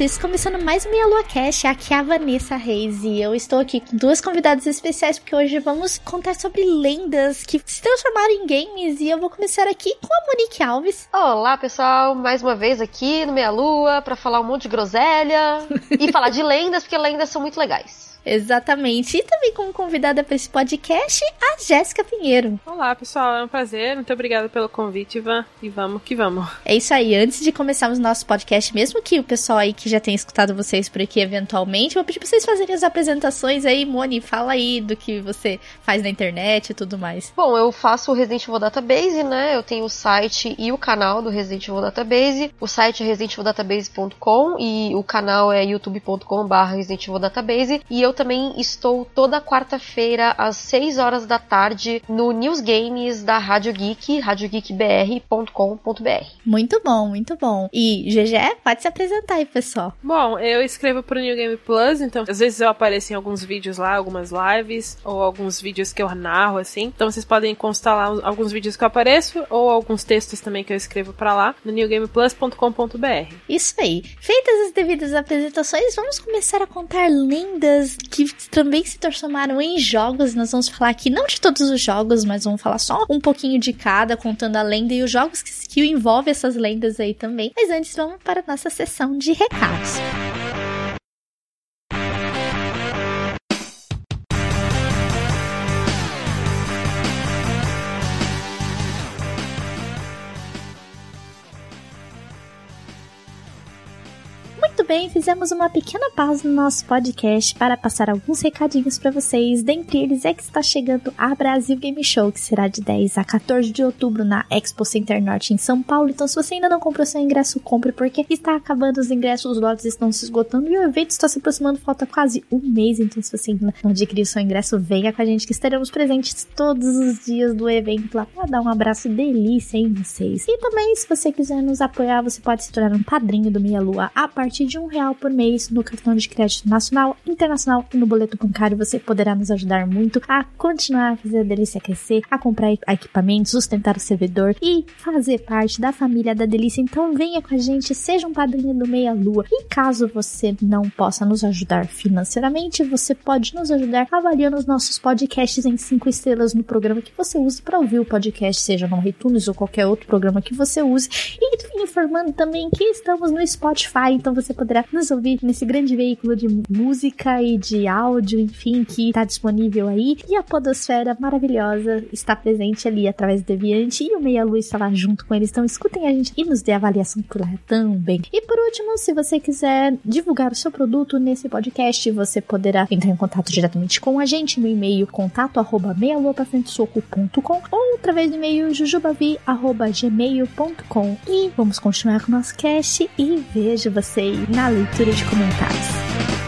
Ouvintes, começando mais um Minha Lua Cash, aqui é a Vanessa Reis e eu estou aqui com duas convidadas especiais porque hoje vamos contar sobre lendas que se transformaram em games e eu vou começar aqui com a Monique Alves. Olá pessoal, mais uma vez aqui no Meia Lua para falar um monte de groselha e falar de lendas porque lendas são muito legais. Exatamente. E também como convidada para esse podcast, a Jéssica Pinheiro. Olá, pessoal. É um prazer. Muito obrigada pelo convite, Ivan. E vamos que vamos. É isso aí. Antes de começarmos o nosso podcast, mesmo que o pessoal aí que já tenha escutado vocês por aqui eventualmente, vou pedir para vocês fazerem as apresentações aí. Moni, fala aí do que você faz na internet e tudo mais. Bom, eu faço o Resident Evil Database, né? Eu tenho o site e o canal do Resident Evil Database. O site é residentevildatabase.com e o canal é youtube.com.br Resident Evil Database. E eu eu também estou toda quarta-feira às 6 horas da tarde no News Games da Rádio Geek, radiogeekbr.com.br. Muito bom, muito bom. E GG, pode se apresentar aí, pessoal. Bom, eu escrevo pro New Game Plus, então às vezes eu apareço em alguns vídeos lá, algumas lives, ou alguns vídeos que eu narro, assim. Então vocês podem constar lá alguns vídeos que eu apareço, ou alguns textos também que eu escrevo para lá, no newgameplus.com.br. Isso aí. Feitas as devidas apresentações, vamos começar a contar lendas que também se transformaram em jogos. Nós vamos falar aqui não de todos os jogos, mas vamos falar só um pouquinho de cada, contando a lenda e os jogos que, que envolvem essas lendas aí também. Mas antes, vamos para a nossa sessão de recados. Bem, fizemos uma pequena pausa no nosso podcast para passar alguns recadinhos para vocês. Dentre eles é que está chegando a Brasil Game Show, que será de 10 a 14 de outubro na Expo Center Norte em São Paulo. Então, se você ainda não comprou seu ingresso, compre, porque está acabando os ingressos, os lotes estão se esgotando e o evento está se aproximando, falta quase um mês. Então, se você ainda não adquiriu seu ingresso, venha com a gente que estaremos presentes todos os dias do evento lá para dar um abraço delícia em vocês. E também, se você quiser nos apoiar, você pode se tornar um padrinho do Meia Lua a partir de um real por mês no cartão de crédito nacional, internacional e no boleto bancário. Você poderá nos ajudar muito a continuar a fazer a delícia crescer, a comprar equipamentos, sustentar o servidor e fazer parte da família da delícia. Então venha com a gente, seja um padrinho do Meia Lua. E caso você não possa nos ajudar financeiramente, você pode nos ajudar avaliando os nossos podcasts em cinco estrelas no programa que você use para ouvir o podcast, seja no iTunes ou qualquer outro programa que você use. E informando também que estamos no Spotify, então você poderá poderá nos ouvir nesse grande veículo de música e de áudio, enfim, que está disponível aí. E a Podosfera maravilhosa está presente ali através do Deviante e o Meia Lua está lá junto com eles. Então escutem a gente e nos dê avaliação por lá também. E por último, se você quiser divulgar o seu produto nesse podcast, você poderá entrar em contato diretamente com a gente no e-mail contato arroba ou através do e-mail jujubavi.gmail.com. E vamos continuar com o nosso cast e vejo vocês na leitura de comentários.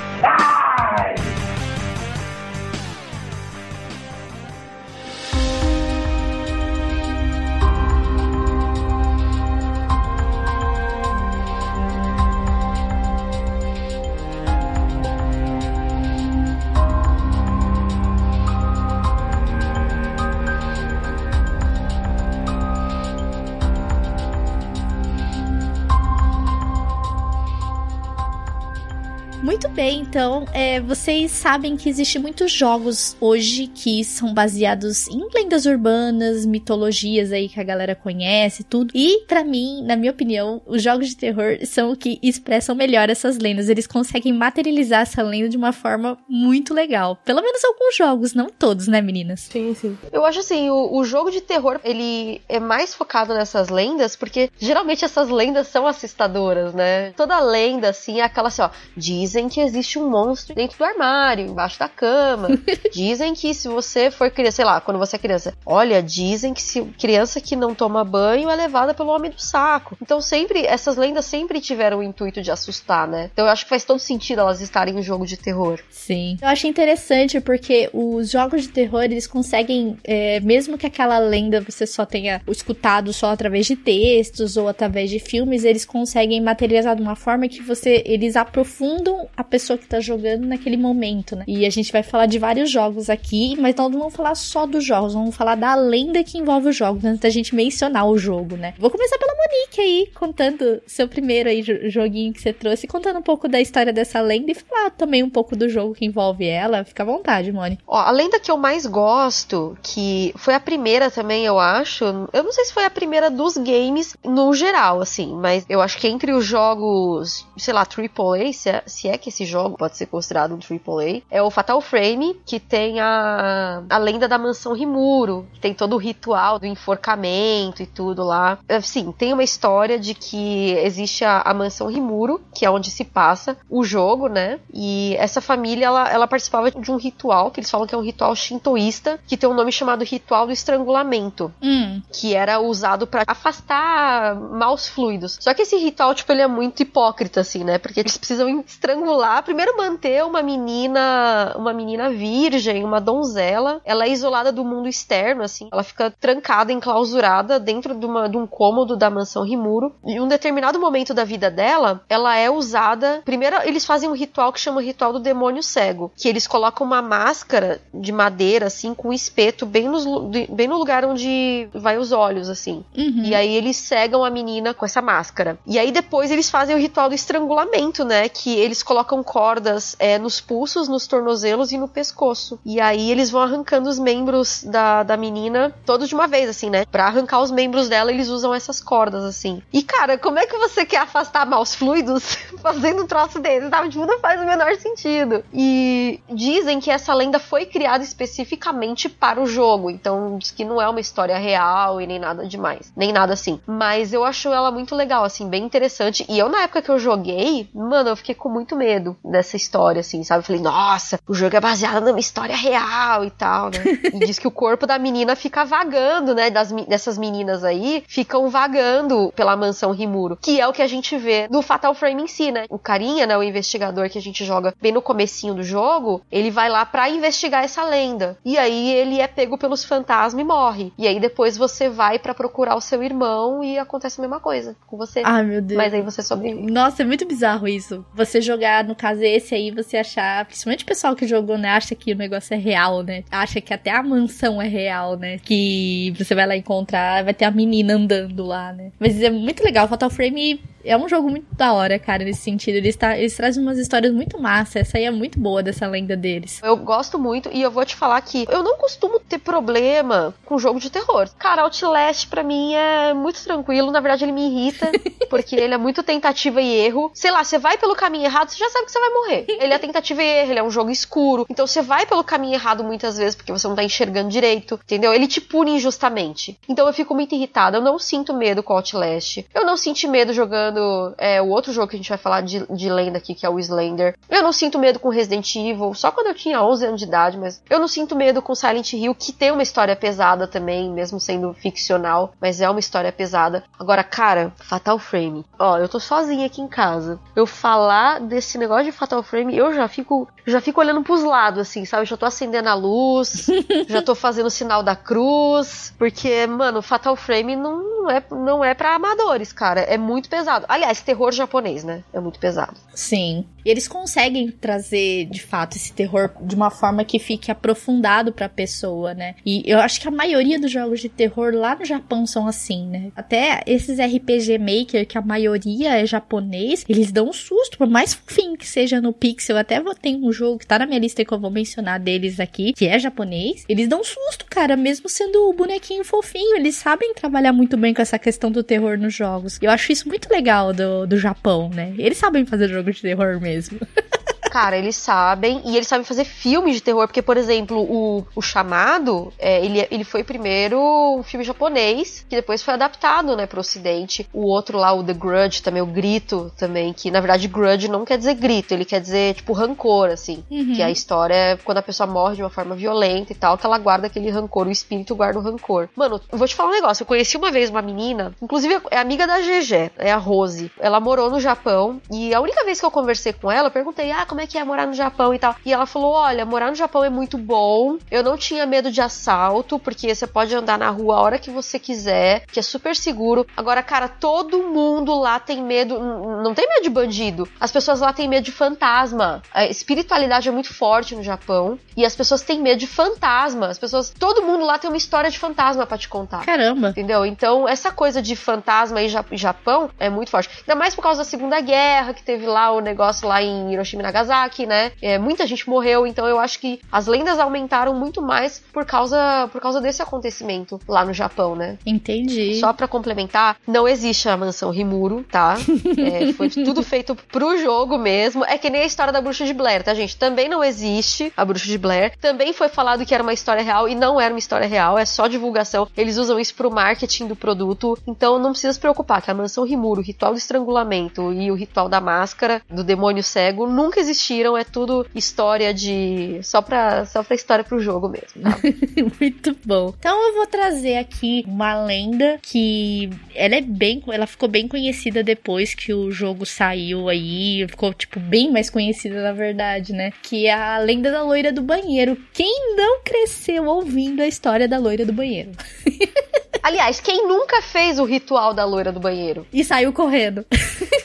É, vocês sabem que existem muitos jogos hoje que são baseados em lendas urbanas, mitologias aí que a galera conhece, tudo. E, para mim, na minha opinião, os jogos de terror são o que expressam melhor essas lendas. Eles conseguem materializar essa lenda de uma forma muito legal. Pelo menos alguns jogos, não todos, né, meninas? Sim, sim. Eu acho assim, o, o jogo de terror, ele é mais focado nessas lendas, porque geralmente essas lendas são assustadoras, né? Toda lenda, assim, é aquela assim, ó, dizem que existe um monstro dentro do armário, embaixo da cama. dizem que se você for criança, sei lá, quando você é criança, olha, dizem que se criança que não toma banho é levada pelo homem do saco. Então sempre, essas lendas sempre tiveram o intuito de assustar, né? Então eu acho que faz todo sentido elas estarem em jogo de terror. Sim. Eu acho interessante porque os jogos de terror, eles conseguem, é, mesmo que aquela lenda você só tenha escutado só através de textos ou através de filmes, eles conseguem materializar de uma forma que você, eles aprofundam a pessoa que tá jogando naquele momento, né? E a gente vai falar de vários jogos aqui, mas nós não vamos falar só dos jogos, vamos falar da lenda que envolve os jogos, antes da gente mencionar o jogo, né? Vou começar pela Monique aí, contando seu primeiro aí joguinho que você trouxe, contando um pouco da história dessa lenda e falar também um pouco do jogo que envolve ela. Fica à vontade, Moni. Ó, a lenda que eu mais gosto, que foi a primeira também, eu acho, eu não sei se foi a primeira dos games no geral, assim, mas eu acho que entre os jogos, sei lá, AAA, se é, se é que esse jogo pode ser considerado um AAA, é o Fatal Frame, que tem a, a lenda da mansão Rimuro, que tem todo o ritual do enforcamento e tudo lá. Sim, tem uma história de que existe a, a mansão Rimuro, que é onde se passa o jogo, né? E essa família, ela, ela participava de um ritual, que eles falam que é um ritual shintoísta, que tem um nome chamado Ritual do Estrangulamento, hum. que era usado para afastar maus fluidos. Só que esse ritual, tipo, ele é muito hipócrita, assim, né? Porque eles precisam estrangular, primeiro manter uma menina, uma menina virgem, uma donzela. Ela é isolada do mundo externo, assim. Ela fica trancada, enclausurada dentro de, uma, de um cômodo da mansão Rimuro. E em um determinado momento da vida dela, ela é usada. Primeiro, eles fazem um ritual que chama o ritual do demônio cego, que eles colocam uma máscara de madeira, assim, com um espeto bem, nos, bem no lugar onde vai os olhos, assim. Uhum. E aí eles cegam a menina com essa máscara. E aí depois eles fazem o ritual do estrangulamento, né? Que eles colocam cordas é, nos pulsos, nos tornozelos e no pescoço. E aí eles vão arrancando os membros da, da menina todos de uma vez, assim, né? Pra arrancar os membros dela, eles usam essas cordas, assim. E cara, como é que você quer afastar maus fluidos fazendo um troço desse, sabe? Tipo, não faz o menor sentido. E dizem que essa lenda foi criada especificamente para o jogo. Então, diz que não é uma história real e nem nada demais. Nem nada assim. Mas eu acho ela muito legal, assim, bem interessante. E eu, na época que eu joguei, mano, eu fiquei com muito medo dessa história, assim, sabe? Eu falei, nossa, o jogo é baseado numa história real e tal, né? e diz que o corpo da menina fica vagando, né? Das, dessas meninas aí, ficam vagando pela mansão Rimuro. Que é o que a gente vê no Fatal Frame em si, né? O carinha, né? O investigador que a gente joga bem no comecinho do jogo, ele vai lá para investigar essa lenda. E aí ele é pego pelos fantasmas e morre. E aí depois você vai para procurar o seu irmão e acontece a mesma coisa com você. Ah, meu Deus. Mas aí você sobrevive. Nossa, é muito bizarro isso. Você jogar, no caso esse aí, você achar, principalmente o pessoal que jogou, né, acha que o negócio é real, né? Acha que até a mansão é real, né? Que você vai lá encontrar, vai ter a menina andando lá, né? Mas é muito legal. Fatal Frame é um jogo muito da hora, cara, nesse sentido. Eles, tá, eles trazem umas histórias muito massa. Essa aí é muito boa dessa lenda deles. Eu gosto muito e eu vou te falar que eu não costumo ter problema com jogo de terror. Cara, Outlast pra mim é muito tranquilo. Na verdade, ele me irrita, porque ele é muito tentativa e erro. Sei lá, você vai pelo caminho errado, você já sabe que você vai morrer. Ele é tentativa e erro, ele é um jogo escuro. Então você vai pelo caminho errado muitas vezes porque você não tá enxergando direito, entendeu? Ele te pune injustamente. Então eu fico muito irritada. Eu não sinto medo com Outlast. Eu não senti medo jogando é, o outro jogo que a gente vai falar de, de lenda aqui, que é o Slender. Eu não sinto medo com Resident Evil, só quando eu tinha 11 anos de idade, mas eu não sinto medo com Silent Hill, que tem uma história pesada também, mesmo sendo ficcional, mas é uma história pesada. Agora, cara, Fatal Frame. Ó, eu tô sozinha aqui em casa. Eu falar desse negócio de Fatal Frame, eu já fico, já fico olhando pros lados, assim, sabe? Eu já tô acendendo a luz, já tô fazendo o sinal da cruz, porque, mano, Fatal Frame não é, não é pra amadores, cara. É muito pesado. Pesado. Aliás, terror japonês, né? É muito pesado. Sim. E eles conseguem trazer, de fato, esse terror de uma forma que fique aprofundado pra pessoa, né? E eu acho que a maioria dos jogos de terror lá no Japão são assim, né? Até esses RPG Maker, que a maioria é japonês, eles dão um susto, por mais fofinho que seja no Pixel. Até tem um jogo que tá na minha lista que eu vou mencionar deles aqui, que é japonês. Eles dão um susto, cara, mesmo sendo o bonequinho fofinho. Eles sabem trabalhar muito bem com essa questão do terror nos jogos. Eu acho isso muito legal do, do Japão, né? Eles sabem fazer jogo de terror mesmo. Cara, eles sabem e eles sabem fazer filmes de terror, porque, por exemplo, o, o Chamado, é, ele, ele foi primeiro um filme japonês, que depois foi adaptado, né, pro ocidente. O outro lá, o The Grudge, também, o Grito, também, que na verdade Grudge não quer dizer grito, ele quer dizer, tipo, rancor, assim. Uhum. Que a história é quando a pessoa morre de uma forma violenta e tal, que ela guarda aquele rancor, o espírito guarda o rancor. Mano, eu vou te falar um negócio, eu conheci uma vez uma menina, inclusive é amiga da GG, é a Rose. Ela morou no Japão e a única vez que eu conversei com ela, eu perguntei, ah, como é que é morar no Japão e tal. E ela falou: Olha, morar no Japão é muito bom. Eu não tinha medo de assalto, porque você pode andar na rua a hora que você quiser, que é super seguro. Agora, cara, todo mundo lá tem medo. Não tem medo de bandido. As pessoas lá têm medo de fantasma. A espiritualidade é muito forte no Japão. E as pessoas têm medo de fantasma. As pessoas. Todo mundo lá tem uma história de fantasma para te contar. Caramba. Entendeu? Então, essa coisa de fantasma e Japão é muito forte. Ainda mais por causa da Segunda Guerra, que teve lá o negócio lá em Hiroshima e Nagasaki, né? É, muita gente morreu, então eu acho que as lendas aumentaram muito mais por causa, por causa desse acontecimento lá no Japão, né? Entendi. Só para complementar, não existe a mansão Rimuro, tá? É, foi tudo feito pro jogo mesmo. É que nem a história da bruxa de Blair, tá, gente? Também não existe a bruxa de Blair. Também foi falado que era uma história real e não era uma história real, é só divulgação. Eles usam isso pro marketing do produto, então não precisa se preocupar que a mansão Rimuro, o ritual do estrangulamento e o ritual da máscara do demônio cego nunca existiram, é tudo história de. só pra, só pra história pro jogo mesmo. Tá? Muito bom. Então eu vou trazer aqui uma lenda que ela é bem. Ela ficou bem conhecida depois que o jogo saiu aí. Ficou, tipo, bem mais conhecida, na verdade, né? Que é a lenda da loira do banheiro. Quem não cresceu ouvindo a história da loira do banheiro? Aliás, quem nunca fez o ritual da loira do banheiro? E saiu correndo.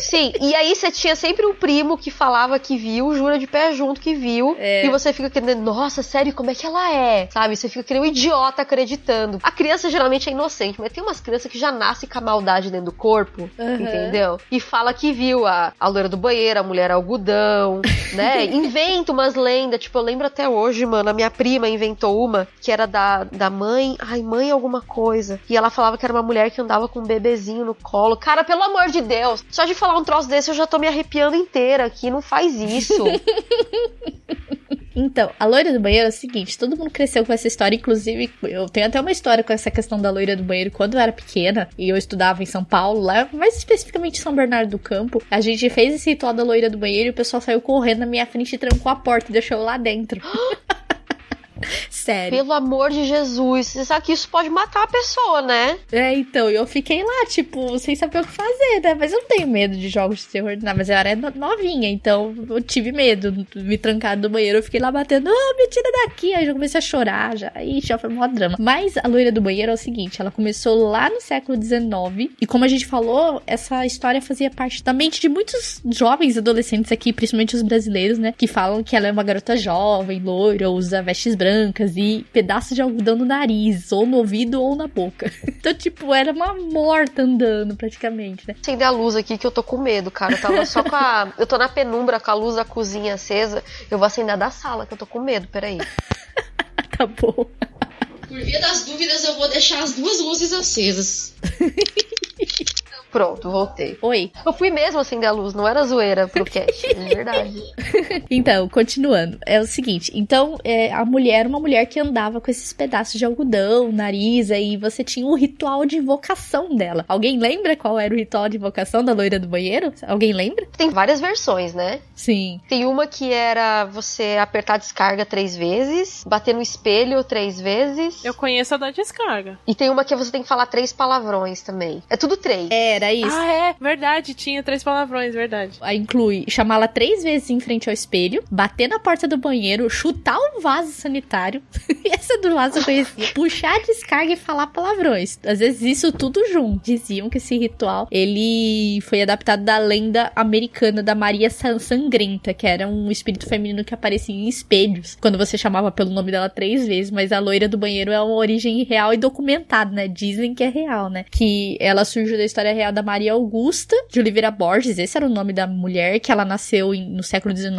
Sim, e aí você tinha sempre um primo que falava que viu, jura de pé junto que viu, É. e você fica querendo, nossa, sério, como é que ela é? Sabe? Você fica que nem um idiota acreditando. A criança geralmente é inocente, mas tem umas crianças que já nascem com a maldade dentro do corpo, Uhum. entendeu? E fala que viu a, a loira do banheiro, a mulher algodão, né? Inventa umas lendas, tipo, eu lembro até hoje, mano, a minha prima inventou uma que era da, da mãe, ai, mãe alguma coisa, e ela falava que era uma mulher que andava com um bebezinho no colo. Cara, pelo amor de Deus, só de falar um troço desse eu já tô me arrepiando inteira aqui, não faz isso. Então, a loira do banheiro é o seguinte: todo mundo cresceu com essa história. Inclusive, eu tenho até uma história com essa questão da loira do banheiro quando eu era pequena e eu estudava em São Paulo, lá, mais especificamente em São Bernardo do Campo. A gente fez esse ritual da loira do banheiro e o pessoal saiu correndo na minha frente e trancou a porta e deixou eu lá dentro. Sério. Pelo amor de Jesus, você sabe que isso pode matar a pessoa, né? É, então, eu fiquei lá, tipo, sem saber o que fazer, né? Mas eu não tenho medo de jogos de terror, não. Mas eu era no- novinha, então eu tive medo. Me trancaram no banheiro, eu fiquei lá batendo, ah, me tira daqui. Aí eu já comecei a chorar, já. Ixi, já foi mó drama. Mas a loira do banheiro é o seguinte, ela começou lá no século XIX. E como a gente falou, essa história fazia parte da mente de muitos jovens adolescentes aqui, principalmente os brasileiros, né? Que falam que ela é uma garota jovem, loira, usa vestes brancas e pedaços de algodão no nariz, ou no ouvido ou na boca. Então, tipo, era uma morta andando praticamente, né? Acender a luz aqui que eu tô com medo, cara. Eu tava só com a. Eu tô na penumbra com a luz da cozinha acesa. Eu vou acender a da sala, que eu tô com medo, peraí. Tá bom. Por via das dúvidas, eu vou deixar as duas luzes acesas. Pronto, voltei. Oi. Eu fui mesmo acender a luz, não era zoeira pro cast, é verdade. Então, continuando. É o seguinte. Então, é, a mulher era uma mulher que andava com esses pedaços de algodão, nariz, aí você tinha o ritual de invocação dela. Alguém lembra qual era o ritual de invocação da loira do banheiro? Alguém lembra? Tem várias versões, né? Sim. Tem uma que era você apertar a descarga três vezes, bater no espelho três vezes. Eu conheço a da descarga. E tem uma que você tem que falar três palavrões também. É tudo três. É, era isso. Ah, é, verdade, tinha três palavrões, verdade. Aí inclui chamá-la três vezes em frente ao espelho, bater na porta do banheiro, chutar um vaso sanitário. Essa do vaso eu conhecia. Puxar a descarga e falar palavrões. Às vezes isso tudo junto. Diziam que esse ritual, ele foi adaptado da lenda americana da Maria Sangrenta, que era um espírito feminino que aparecia em espelhos, quando você chamava pelo nome dela três vezes, mas a loira do banheiro é uma origem real e documentada, né? Dizem que é real, né? Que ela surgiu da história real da Maria Augusta de Oliveira Borges, esse era o nome da mulher, que ela nasceu em, no século XIX,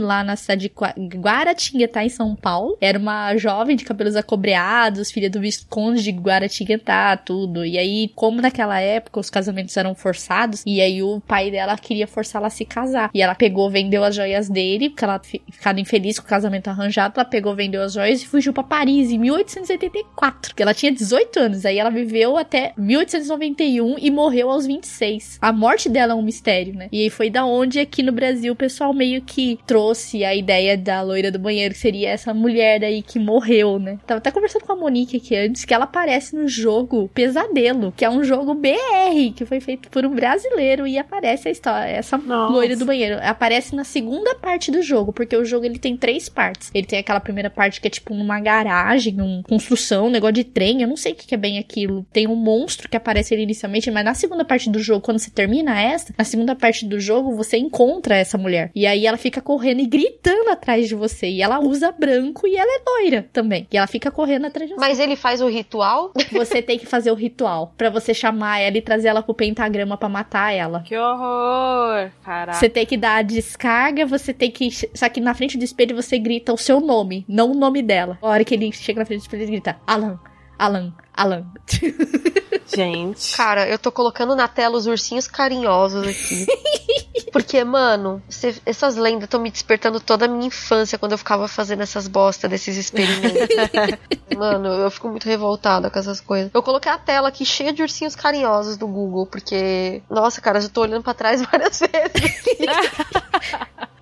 lá na cidade de Guaratinguetá, em São Paulo. Era uma jovem de cabelos acobreados, filha do Visconde de Guaratinguetá, tudo. E aí, como naquela época os casamentos eram forçados, e aí o pai dela queria forçá-la a se casar. E ela pegou, vendeu as joias dele, porque ela ficado infeliz com o casamento arranjado, ela pegou, vendeu as joias e fugiu para Paris em 1884, que ela tinha 18 anos. Aí ela viveu até 1891 e morreu aos 26. A morte dela é um mistério, né? E aí foi da onde aqui no Brasil o pessoal meio que trouxe a ideia da loira do banheiro, que seria essa mulher aí que morreu, né? Tava até conversando com a Monique aqui antes, que ela aparece no jogo Pesadelo, que é um jogo BR, que foi feito por um brasileiro e aparece a história, essa Nossa. loira do banheiro. Aparece na segunda parte do jogo, porque o jogo ele tem três partes. Ele tem aquela primeira parte que é tipo numa garagem, uma construção, um negócio de trem, eu não sei o que é bem aquilo. Tem um monstro que aparece ali inicialmente, mas na segunda parte do jogo, quando você termina essa, na segunda parte do jogo, você encontra essa mulher. E aí ela fica correndo e gritando atrás de você. E ela usa branco e ela é loira também. E ela fica correndo atrás de você. Mas ele faz o ritual? Você tem que fazer o ritual para você chamar ela e trazer ela pro pentagrama para matar ela. Que horror! Caraca. Você tem que dar a descarga, você tem que. Só que na frente do espelho você grita o seu nome, não o nome dela. A hora que ele chega na frente do espelho, ele grita: Alan, Alan, Alan. Gente. Cara, eu tô colocando na tela os ursinhos carinhosos aqui. Porque, mano, cê, essas lendas estão me despertando toda a minha infância quando eu ficava fazendo essas bosta desses experimentos. mano, eu fico muito revoltada com essas coisas. Eu coloquei a tela aqui cheia de ursinhos carinhosos do Google, porque, nossa, cara, eu já tô olhando para trás várias vezes.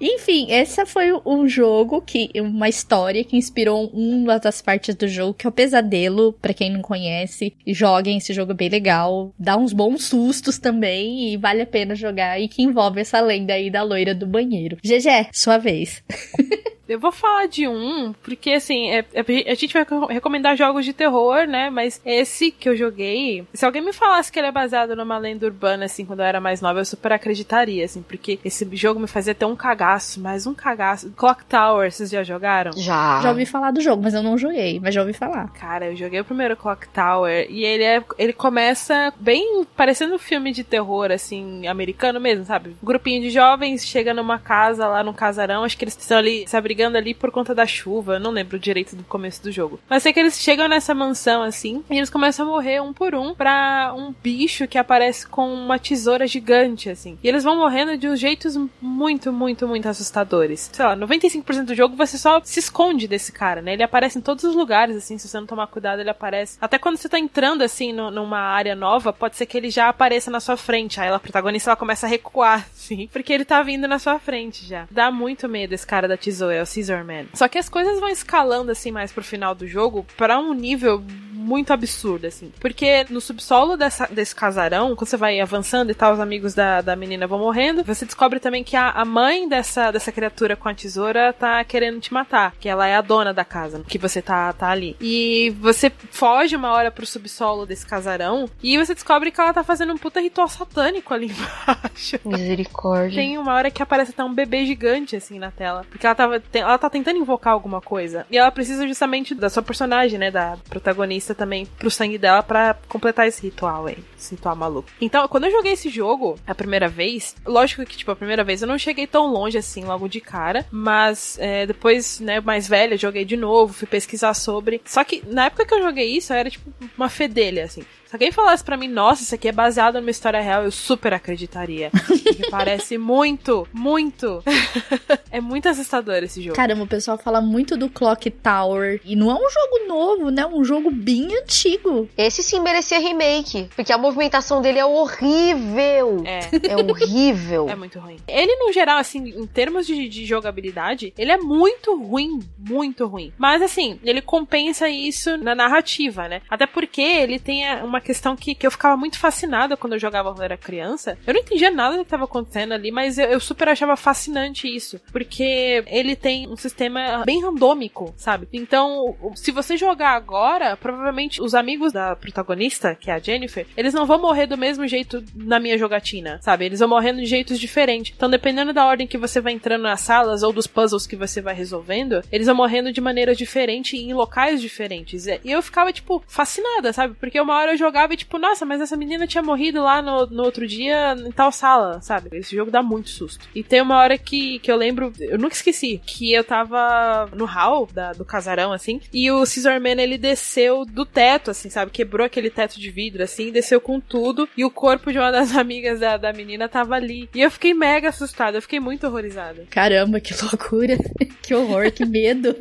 Enfim, essa foi um jogo que uma história que inspirou uma das partes do jogo, que é o Pesadelo, para quem não conhece. Joguem esse jogo é bem legal, dá uns bons sustos também e vale a pena jogar e que envolve essa lenda aí da loira do banheiro. GG, sua vez. Eu vou falar de um, porque assim, é, é, a gente vai recomendar jogos de terror, né? Mas esse que eu joguei, se alguém me falasse que ele é baseado numa lenda urbana, assim, quando eu era mais nova, eu super acreditaria, assim, porque esse jogo me fazia até um cagaço, mais um cagaço. Clock Tower, vocês já jogaram? Já. Já ouvi falar do jogo, mas eu não joguei, mas já ouvi falar. Cara, eu joguei o primeiro Clock Tower e ele é. Ele começa bem parecendo um filme de terror, assim, americano mesmo, sabe? Um grupinho de jovens chega numa casa lá no casarão, acho que eles estão ali se abrigando brigando ali por conta da chuva. Eu não lembro direito do começo do jogo. Mas sei que eles chegam nessa mansão assim e eles começam a morrer um por um pra um bicho que aparece com uma tesoura gigante, assim. E eles vão morrendo de jeitos muito, muito, muito assustadores. Sei lá, 95% do jogo você só se esconde desse cara, né? Ele aparece em todos os lugares, assim, se você não tomar cuidado, ele aparece. Até quando você tá entrando, assim, no, numa área nova, pode ser que ele já apareça na sua frente. Aí a protagonista ela começa a recuar, assim, porque ele tá vindo na sua frente já. Dá muito medo esse cara da tesoura. Caesar Man. Só que as coisas vão escalando assim mais pro final do jogo para um nível muito absurdo, assim. Porque no subsolo dessa, desse casarão, quando você vai avançando e tal, os amigos da, da menina vão morrendo, você descobre também que a, a mãe dessa, dessa criatura com a tesoura tá querendo te matar. Que ela é a dona da casa, que você tá, tá ali. E você foge uma hora pro subsolo desse casarão e você descobre que ela tá fazendo um puta ritual satânico ali embaixo. Misericórdia. Tem uma hora que aparece até um bebê gigante, assim, na tela. Porque ela tava. Ela tá tentando invocar alguma coisa. E ela precisa justamente da sua personagem, né? Da protagonista também pro sangue dela para completar esse ritual aí. Esse ritual maluco. Então, quando eu joguei esse jogo a primeira vez, lógico que, tipo, a primeira vez eu não cheguei tão longe assim logo de cara, mas é, depois, né, mais velha, joguei de novo, fui pesquisar sobre. Só que na época que eu joguei isso, eu era tipo uma fedelha, assim. Se alguém falasse para mim, nossa, isso aqui é baseado numa história real, eu super acreditaria. Porque parece muito, muito. é muito assustador esse jogo. Caramba, o pessoal fala muito do Clock Tower. E não é um jogo novo, né? É um jogo bem antigo. Esse sim merecia remake. Porque a movimentação dele é horrível. É. É horrível. é muito ruim. Ele, no geral, assim, em termos de, de jogabilidade, ele é muito ruim. Muito ruim. Mas, assim, ele compensa isso na narrativa, né? Até porque ele tem uma uma questão que, que eu ficava muito fascinada quando eu jogava quando eu era criança. Eu não entendia nada do que estava acontecendo ali, mas eu, eu, super achava fascinante isso. Porque ele tem um sistema bem randômico, sabe? Então, se você jogar agora, provavelmente os amigos da protagonista, que é a Jennifer, eles não vão morrer do mesmo jeito na minha jogatina, sabe? Eles vão morrendo de jeitos diferentes. Então, dependendo da ordem que você vai entrando nas salas ou dos puzzles que você vai resolvendo, eles vão morrendo de maneiras diferentes em locais diferentes. E eu ficava, tipo, fascinada, sabe? Porque uma hora eu jogava e, tipo, nossa, mas essa menina tinha morrido lá no, no outro dia em tal sala, sabe? Esse jogo dá muito susto. E tem uma hora que, que eu lembro, eu nunca esqueci, que eu tava no hall da, do casarão, assim, e o Scissorman, ele desceu do teto, assim, sabe? Quebrou aquele teto de vidro, assim, desceu com tudo, e o corpo de uma das amigas da, da menina tava ali. E eu fiquei mega assustada, eu fiquei muito horrorizada. Caramba, que loucura. que horror, que medo.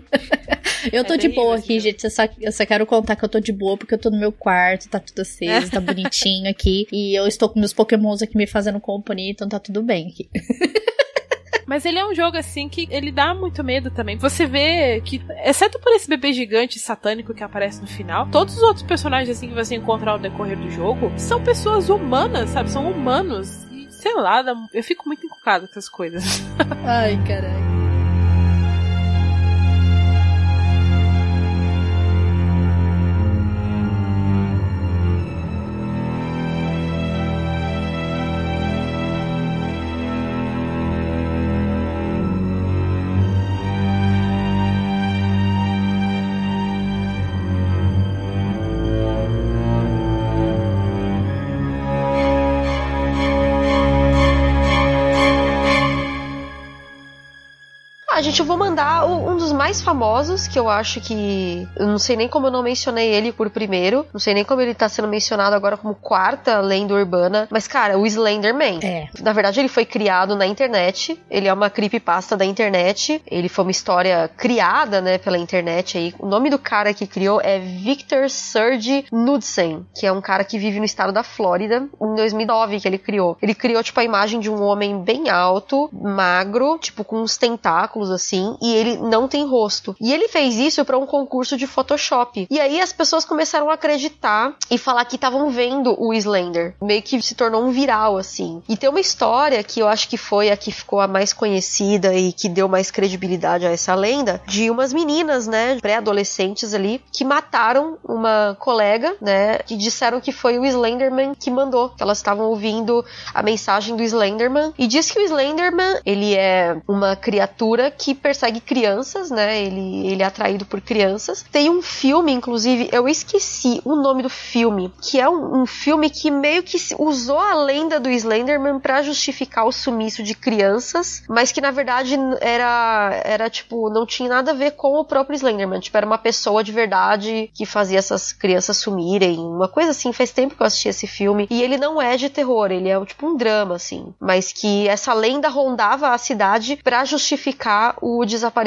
eu tô é de boa aqui, gente. Eu só, eu só quero contar que eu tô de boa porque eu tô no meu quarto, tá tudo aceso, tá bonitinho aqui. E eu estou com meus pokémons aqui me fazendo companhia, então tá tudo bem aqui. Mas ele é um jogo assim que ele dá muito medo também. Você vê que, exceto por esse bebê gigante satânico que aparece no final, todos os outros personagens assim que você encontrar ao decorrer do jogo são pessoas humanas, sabe? São humanos. E sei lá, eu fico muito encucado com essas coisas. Ai, caralho. Mandar um dos mais famosos, que eu acho que. Eu não sei nem como eu não mencionei ele por primeiro. Não sei nem como ele tá sendo mencionado agora como quarta lenda urbana. Mas, cara, o Slenderman. É. Na verdade, ele foi criado na internet. Ele é uma creepypasta da internet. Ele foi uma história criada, né, pela internet aí. O nome do cara que criou é Victor Serge Knudsen, que é um cara que vive no estado da Flórida. Em 2009 que ele criou. Ele criou, tipo, a imagem de um homem bem alto, magro, tipo, com uns tentáculos assim assim, e ele não tem rosto. E ele fez isso para um concurso de Photoshop. E aí as pessoas começaram a acreditar e falar que estavam vendo o Slender. Meio que se tornou um viral, assim. E tem uma história que eu acho que foi a que ficou a mais conhecida e que deu mais credibilidade a essa lenda, de umas meninas, né, pré-adolescentes ali, que mataram uma colega, né, que disseram que foi o Slenderman que mandou, que elas estavam ouvindo a mensagem do Slenderman. E diz que o Slenderman, ele é uma criatura que persegue crianças, né? Ele, ele é atraído por crianças. Tem um filme, inclusive, eu esqueci o nome do filme, que é um, um filme que meio que usou a lenda do Slenderman para justificar o sumiço de crianças, mas que na verdade era, era tipo, não tinha nada a ver com o próprio Slenderman. Tipo, era uma pessoa de verdade que fazia essas crianças sumirem. Uma coisa assim, faz tempo que eu assisti esse filme. E ele não é de terror, ele é tipo um drama, assim. Mas que essa lenda rondava a cidade para justificar o desaparecimento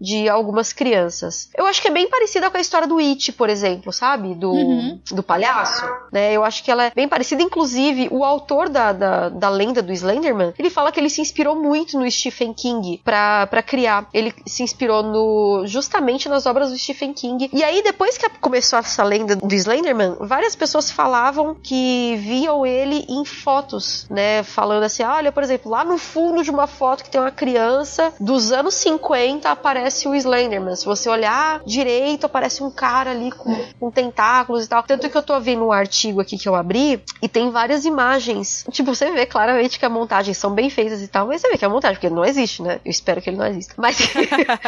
de algumas crianças. Eu acho que é bem parecida com a história do It, por exemplo, sabe? Do, uhum. do palhaço. Né? Eu acho que ela é bem parecida. Inclusive, o autor da, da, da lenda do Slenderman, ele fala que ele se inspirou muito no Stephen King para criar. Ele se inspirou no justamente nas obras do Stephen King. E aí, depois que começou essa lenda do Slenderman, várias pessoas falavam que viam ele em fotos, né? Falando assim, olha, por exemplo, lá no fundo de uma foto que tem uma criança dos dos anos 50 aparece o Slenderman. Se você olhar direito, aparece um cara ali com, com tentáculos e tal. Tanto que eu tô vendo um artigo aqui que eu abri e tem várias imagens. Tipo, você vê claramente que as montagens são bem feitas e tal, mas você vê que é montagem, porque ele não existe, né? Eu espero que ele não exista. Mas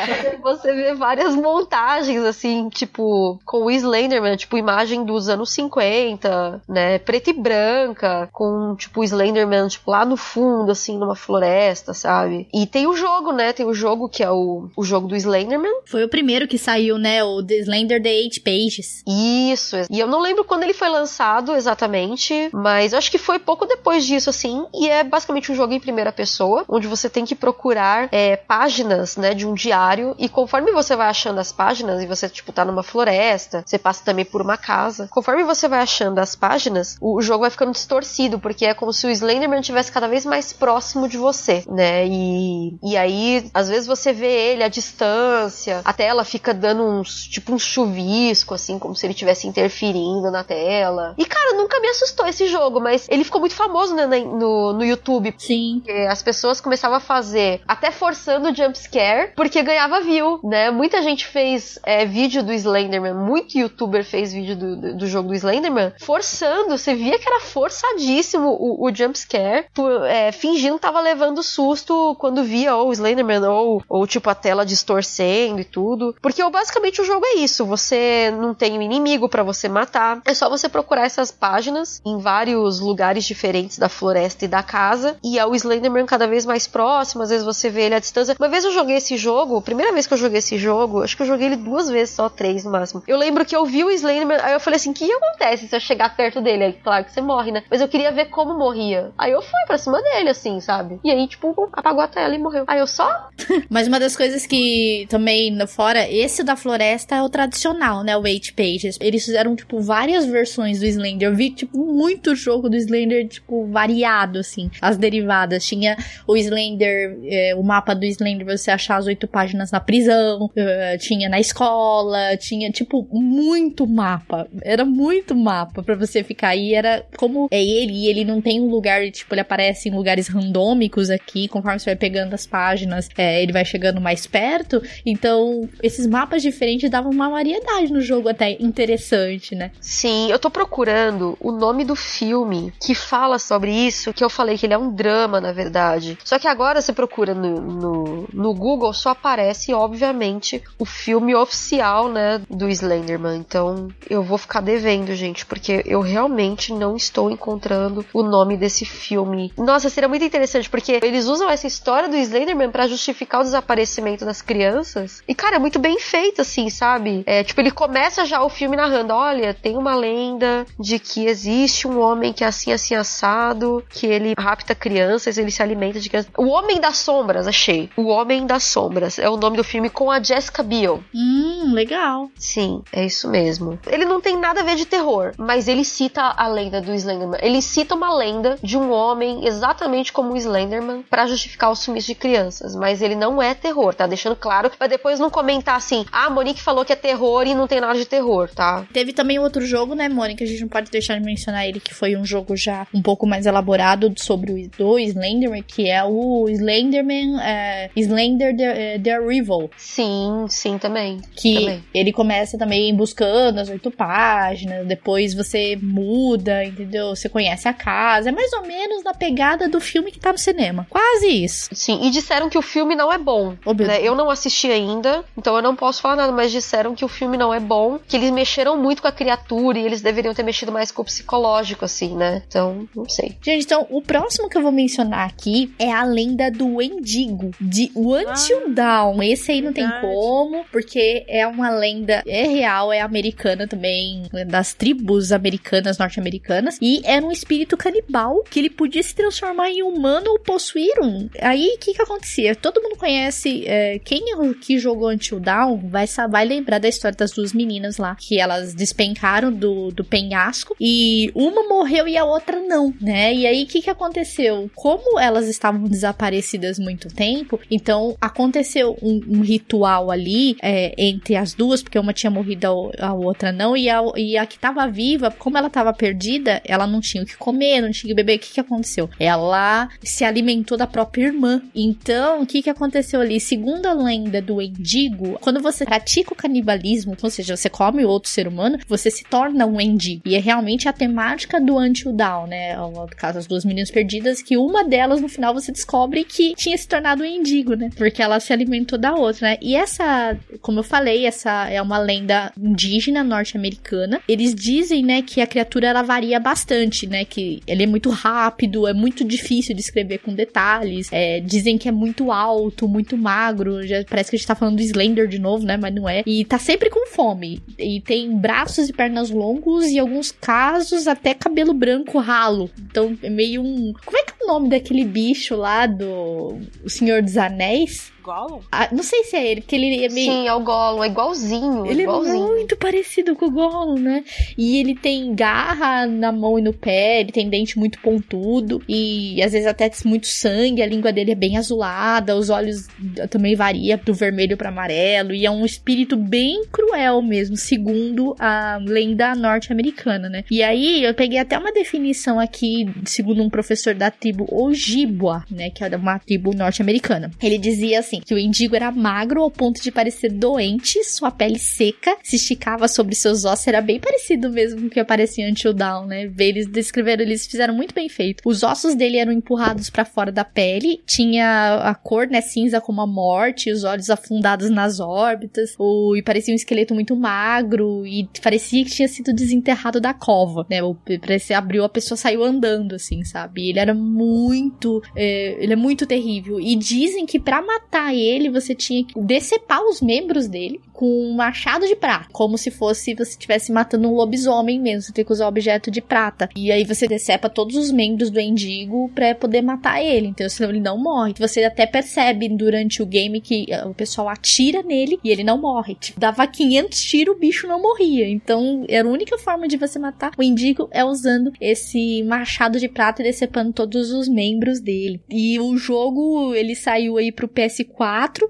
você vê várias montagens, assim, tipo, com o Slenderman, tipo, imagem dos anos 50, né? Preta e branca, com, tipo, o Slenderman, tipo, lá no fundo, assim, numa floresta, sabe? E tem o jogo, né? Tem tem o jogo que é o, o jogo do Slenderman. Foi o primeiro que saiu, né? O The Slender The Eight Pages. Isso. E eu não lembro quando ele foi lançado exatamente, mas eu acho que foi pouco depois disso, assim. E é basicamente um jogo em primeira pessoa, onde você tem que procurar é, páginas, né, de um diário. E conforme você vai achando as páginas, e você, tipo, tá numa floresta, você passa também por uma casa. Conforme você vai achando as páginas, o jogo vai ficando distorcido, porque é como se o Slenderman estivesse cada vez mais próximo de você, né? E, e aí às vezes você vê ele à distância, a tela fica dando uns, tipo um chuvisco, assim, como se ele estivesse interferindo na tela. E cara, nunca me assustou esse jogo, mas ele ficou muito famoso né, no, no YouTube. Sim. As pessoas começavam a fazer, até forçando jumpscare, porque ganhava view, né? Muita gente fez é, vídeo do Slenderman, muito youtuber fez vídeo do, do, do jogo do Slenderman, forçando, você via que era forçadíssimo o, o jumpscare, é, fingindo que tava levando susto quando via ou o Slenderman ou, ou tipo a tela distorcendo e tudo. Porque basicamente o jogo é isso, você não tem um inimigo para você matar, é só você procurar essas páginas em vários lugares diferentes da floresta e da casa, e é o Slenderman cada vez mais próximo, às vezes você vê ele à distância. Uma vez eu joguei esse jogo, primeira vez que eu joguei esse jogo, acho que eu joguei ele duas vezes, só três no máximo. Eu lembro que eu vi o Slenderman, aí eu falei assim: o que acontece se eu chegar perto dele? Aí, claro que você morre, né? Mas eu queria ver como morria. Aí eu fui pra cima dele, assim, sabe? E aí, tipo, apagou a tela e morreu. Aí eu só. Mas uma das coisas que também, fora, esse da floresta é o tradicional, né? O 8 Pages. Eles fizeram, tipo, várias versões do Slender. Eu vi, tipo, muito jogo do Slender, tipo, variado, assim. As derivadas. Tinha o Slender, é, o mapa do Slender, você achar as oito páginas na prisão, uh, tinha na escola, tinha, tipo, muito mapa. Era muito mapa para você ficar aí. Era como é ele, e ele não tem um lugar, tipo, ele aparece em lugares randômicos aqui, conforme você vai pegando as páginas, é, ele vai chegando mais perto. Então, esses mapas diferentes davam uma variedade no jogo até interessante, né? Sim, eu tô procurando o nome do filme que fala sobre isso, que eu falei que ele é um drama, na verdade. Só que agora você procura no, no, no Google, só aparece, obviamente, o filme oficial, né, do Slenderman. Então, eu vou ficar devendo, gente, porque eu realmente não estou encontrando o nome desse filme. Nossa, seria muito interessante, porque eles usam essa história do Slenderman para justificar o desaparecimento das crianças. E, cara, é muito bem feito, assim, sabe? É, tipo, ele começa já o filme narrando: olha, tem uma lenda de que existe um homem que é assim, assim, assado, que ele rapta crianças, ele se alimenta de crianças. O Homem das Sombras, achei. O Homem das Sombras é o nome do filme com a Jessica Biel. Hum, legal. Sim, é isso mesmo. Ele não tem nada a ver de terror, mas ele cita a lenda do Slenderman. Ele cita uma lenda de um homem exatamente como o Slenderman para justificar o sumiço de crianças, mas ele não é terror, tá deixando claro, pra depois não comentar assim: "Ah, a Monique falou que é terror e não tem nada de terror", tá? Teve também outro jogo, né, Mônica? A gente não pode deixar de mencionar ele, que foi um jogo já um pouco mais elaborado sobre o do Slenderman, que é o Slenderman é, Slender the, the Rival. Sim, sim, também. Que também. ele começa também buscando as oito páginas, depois você muda, entendeu? Você conhece a casa. É mais ou menos na pegada do filme que tá no cinema. Quase isso. Sim, e disseram que o filme não é bom. Oh, né? Eu não assisti ainda, então eu não posso falar nada, mas disseram que o filme não é bom, que eles mexeram muito com a criatura e eles deveriam ter mexido mais com o psicológico, assim, né? Então, não sei. Gente, então o próximo que eu vou mencionar aqui é a lenda do Endigo, de Until Dawn. Esse aí não tem verdade. como, porque é uma lenda, é real, é americana também, das tribos americanas, norte-americanas, e era um espírito canibal que ele podia se transformar em humano ou possuir um. Aí o que que acontecia? Todo mundo conhece, é, quem que jogou Until Dawn vai, vai lembrar da história das duas meninas lá, que elas despencaram do, do penhasco e uma morreu e a outra não, né? E aí o que que aconteceu? Como elas estavam desaparecidas muito tempo, então aconteceu um, um ritual ali é, entre as duas, porque uma tinha morrido, a, a outra não, e a, e a que tava viva, como ela tava perdida, ela não tinha o que comer, não tinha o que beber. O que que aconteceu? Ela se alimentou da própria irmã. Então, o que que aconteceu ali? Segundo a lenda do endigo, quando você pratica o canibalismo, ou seja, você come outro ser humano, você se torna um endigo. E é realmente a temática do Until Dawn, né? No caso, as duas meninas perdidas, que uma delas, no final, você descobre que tinha se tornado um endigo, né? Porque ela se alimentou da outra, né? E essa, como eu falei, essa é uma lenda indígena norte-americana. Eles dizem, né, que a criatura ela varia bastante, né? Que ele é muito rápido, é muito difícil de escrever com detalhes. É, dizem que é muito alto, muito magro. Já parece que a gente tá falando do Slender de novo, né? Mas não é. E tá sempre com fome. E tem braços e pernas longos e em alguns casos até cabelo branco ralo. Então é meio um. Como é que é o nome daquele bicho lá do O Senhor dos Anéis? Gollum? Ah, não sei se é ele, porque ele é meio. Sim, é o Gollum, é igualzinho. Ele igualzinho. é muito parecido com o Gollum, né? E ele tem garra na mão e no pé, ele tem dente muito pontudo e às vezes até muito sangue, a língua dele é bem azulada, os olhos também varia do vermelho para amarelo e é um espírito bem cruel mesmo, segundo a lenda norte-americana, né? E aí eu peguei até uma definição aqui, segundo um professor da tribo Ojibwa, né, que é uma tribo norte-americana. Ele dizia assim, que o indigo era magro ao ponto de parecer doente, sua pele seca, se esticava sobre seus ossos, era bem parecido mesmo com o que aparecia em Until Dawn, né? Eles descreveram, eles fizeram muito bem feito. Os ossos dele eram empurrados para fora da pele, tinha a cor, né, cinza como a morte, os olhos afundados nas órbitas, o, e parecia um esqueleto muito magro e parecia que tinha sido desenterrado da cova, né? Parecia abriu, a pessoa saiu andando, assim, sabe? Ele era muito, é, ele é muito terrível. E dizem que para matar ele, você tinha que decepar os membros dele com um machado de prata, como se fosse você estivesse matando um lobisomem mesmo. Você tem que usar objeto de prata. E aí você decepa todos os membros do Endigo para poder matar ele. Então, senão ele não morre. Você até percebe durante o game que eh, o pessoal atira nele e ele não morre. Tipo, dava 500 tiros, o bicho não morria. Então, era a única forma de você matar o Endigo é usando esse machado de prata e decepando todos os membros dele. E o jogo, ele saiu aí pro PS4.